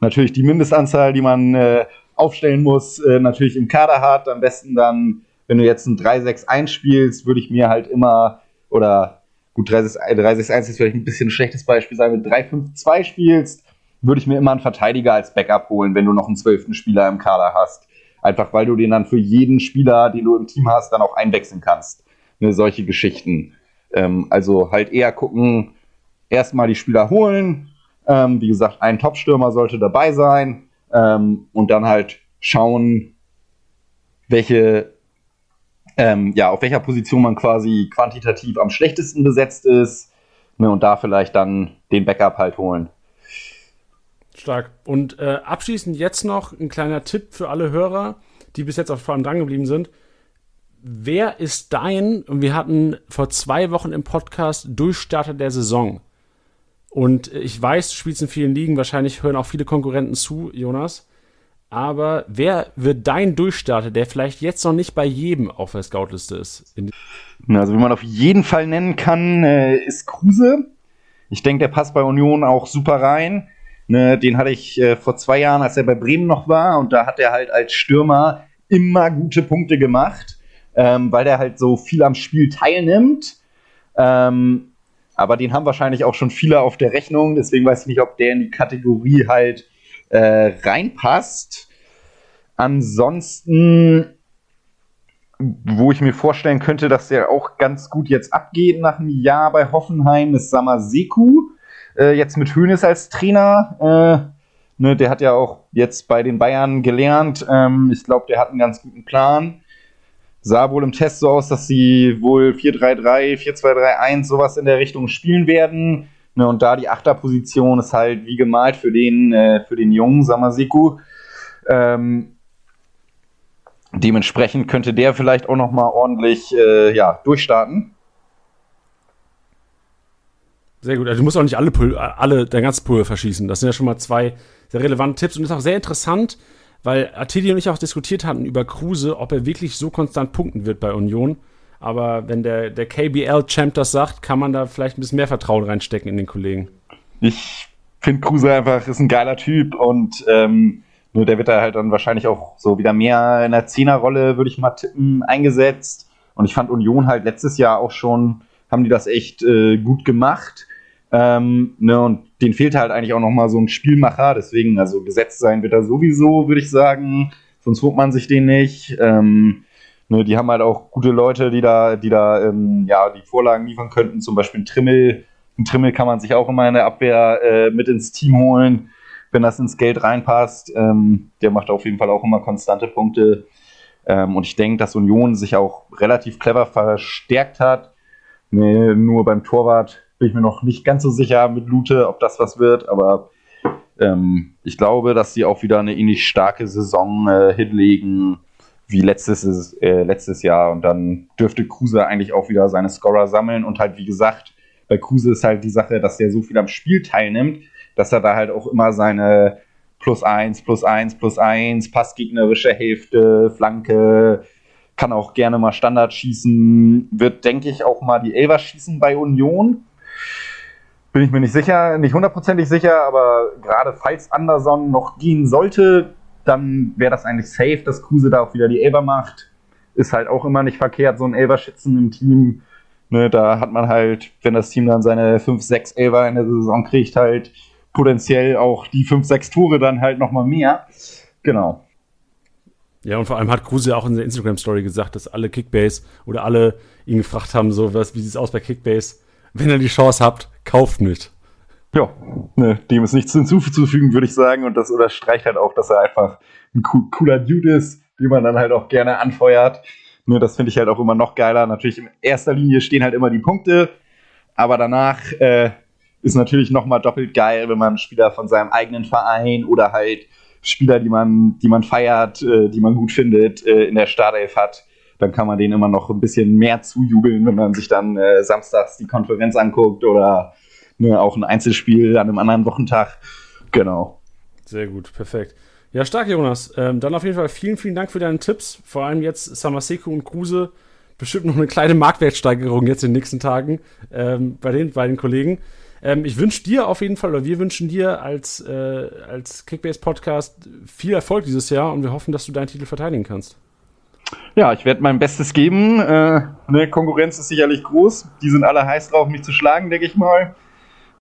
natürlich die Mindestanzahl, die man äh, aufstellen muss, äh, natürlich im Kader hat. Am besten dann, wenn du jetzt ein 3-6-1 spielst, würde ich mir halt immer, oder gut, 3-6-1 ist vielleicht ein bisschen ein schlechtes Beispiel, sagen wir 3-5-2 spielst, würde ich mir immer einen Verteidiger als Backup holen, wenn du noch einen zwölften Spieler im Kader hast. Einfach weil du den dann für jeden Spieler, den du im Team hast, dann auch einwechseln kannst. Ne, solche Geschichten. Ähm, also halt eher gucken, erstmal die Spieler holen. Ähm, wie gesagt, ein Top-Stürmer sollte dabei sein. Ähm, und dann halt schauen, welche, ähm, ja, auf welcher Position man quasi quantitativ am schlechtesten besetzt ist. Ne, und da vielleicht dann den Backup halt holen. Stark. Und äh, abschließend jetzt noch ein kleiner Tipp für alle Hörer, die bis jetzt auf vor allem dran geblieben sind. Wer ist dein, und wir hatten vor zwei Wochen im Podcast Durchstarter der Saison. Und ich weiß, du spielst in vielen Ligen, wahrscheinlich hören auch viele Konkurrenten zu, Jonas. Aber wer wird dein Durchstarter, der vielleicht jetzt noch nicht bei jedem auf der Scoutliste ist? Also, wie man auf jeden Fall nennen kann, äh, ist Kruse. Ich denke, der passt bei Union auch super rein. Ne, den hatte ich äh, vor zwei Jahren, als er bei Bremen noch war, und da hat er halt als Stürmer immer gute Punkte gemacht, ähm, weil der halt so viel am Spiel teilnimmt. Ähm, aber den haben wahrscheinlich auch schon viele auf der Rechnung, deswegen weiß ich nicht, ob der in die Kategorie halt äh, reinpasst. Ansonsten, wo ich mir vorstellen könnte, dass der auch ganz gut jetzt abgeht nach einem Jahr bei Hoffenheim, ist Samaseku. Äh, jetzt mit Hönes als Trainer. Äh, ne, der hat ja auch jetzt bei den Bayern gelernt. Ähm, ich glaube, der hat einen ganz guten Plan. Sah wohl im Test so aus, dass sie wohl 4-3-3, 4-2-3-1, sowas in der Richtung spielen werden. Ne, und da die Achterposition ist halt wie gemalt für den, äh, für den jungen Samaseku. Ähm, dementsprechend könnte der vielleicht auch noch mal ordentlich äh, ja, durchstarten. Sehr gut. Also du musst auch nicht alle, Pul alle dein ganzes Pulver verschießen. Das sind ja schon mal zwei sehr relevante Tipps und ist auch sehr interessant, weil Attili und ich auch diskutiert hatten über Kruse, ob er wirklich so konstant punkten wird bei Union. Aber wenn der, der KBL-Champ das sagt, kann man da vielleicht ein bisschen mehr Vertrauen reinstecken in den Kollegen. Ich finde Kruse einfach ist ein geiler Typ und ähm, nur der wird da halt dann wahrscheinlich auch so wieder mehr in der Zehnerrolle, würde ich mal tippen, eingesetzt. Und ich fand Union halt letztes Jahr auch schon, haben die das echt äh, gut gemacht. Ähm, ne, und den fehlt halt eigentlich auch nochmal so ein Spielmacher, deswegen, also gesetzt sein wird er sowieso, würde ich sagen. Sonst holt man sich den nicht. Ähm, ne, die haben halt auch gute Leute, die da, die da ähm, ja, die Vorlagen liefern könnten, zum Beispiel ein Trimmel. Ein Trimmel kann man sich auch immer in der Abwehr äh, mit ins Team holen, wenn das ins Geld reinpasst. Ähm, der macht auf jeden Fall auch immer konstante Punkte. Ähm, und ich denke, dass Union sich auch relativ clever verstärkt hat. Nee, nur beim Torwart bin ich mir noch nicht ganz so sicher mit Lute, ob das was wird, aber ähm, ich glaube, dass sie auch wieder eine ähnlich starke Saison äh, hinlegen wie letztes, äh, letztes Jahr. Und dann dürfte Kruse eigentlich auch wieder seine Scorer sammeln. Und halt wie gesagt, bei Kruse ist halt die Sache, dass er so viel am Spiel teilnimmt, dass er da halt auch immer seine plus eins, plus eins, plus eins, passgegnerische Hälfte, Flanke, kann auch gerne mal Standard schießen, wird, denke ich, auch mal die Elver schießen bei Union bin ich mir nicht sicher, nicht hundertprozentig sicher, aber gerade falls Anderson noch gehen sollte, dann wäre das eigentlich safe, dass Kruse da auch wieder die Elber macht. Ist halt auch immer nicht verkehrt, so ein Elber-Schützen im Team. Ne, da hat man halt, wenn das Team dann seine 5, 6 Elber in der Saison kriegt, halt potenziell auch die 5, 6 Tore dann halt nochmal mehr. Genau. Ja, und vor allem hat Kruse auch in der Instagram-Story gesagt, dass alle Kickbase oder alle ihn gefragt haben, so was, wie sieht es aus bei Kickbase? Wenn ihr die Chance habt, kauft nicht. Ja, ne, dem ist nichts hinzuzufügen, würde ich sagen. Und das unterstreicht halt auch, dass er einfach ein cooler Dude ist, den man dann halt auch gerne anfeuert. Ne, das finde ich halt auch immer noch geiler. Natürlich in erster Linie stehen halt immer die Punkte, aber danach äh, ist natürlich nochmal doppelt geil, wenn man Spieler von seinem eigenen Verein oder halt Spieler, die man, die man feiert, äh, die man gut findet, äh, in der Startelf hat dann kann man denen immer noch ein bisschen mehr zujubeln, wenn man sich dann äh, samstags die Konferenz anguckt oder ne, auch ein Einzelspiel an einem anderen Wochentag. Genau. Sehr gut, perfekt. Ja, stark, Jonas. Ähm, dann auf jeden Fall vielen, vielen Dank für deine Tipps. Vor allem jetzt Samaseku und Kruse. Bestimmt noch eine kleine Marktwertsteigerung jetzt in den nächsten Tagen ähm, bei, den, bei den Kollegen. Ähm, ich wünsche dir auf jeden Fall, oder wir wünschen dir als, äh, als Kickbase-Podcast viel Erfolg dieses Jahr und wir hoffen, dass du deinen Titel verteidigen kannst. Ja, ich werde mein Bestes geben. Äh, ne, Konkurrenz ist sicherlich groß. Die sind alle heiß drauf, mich zu schlagen, denke ich mal.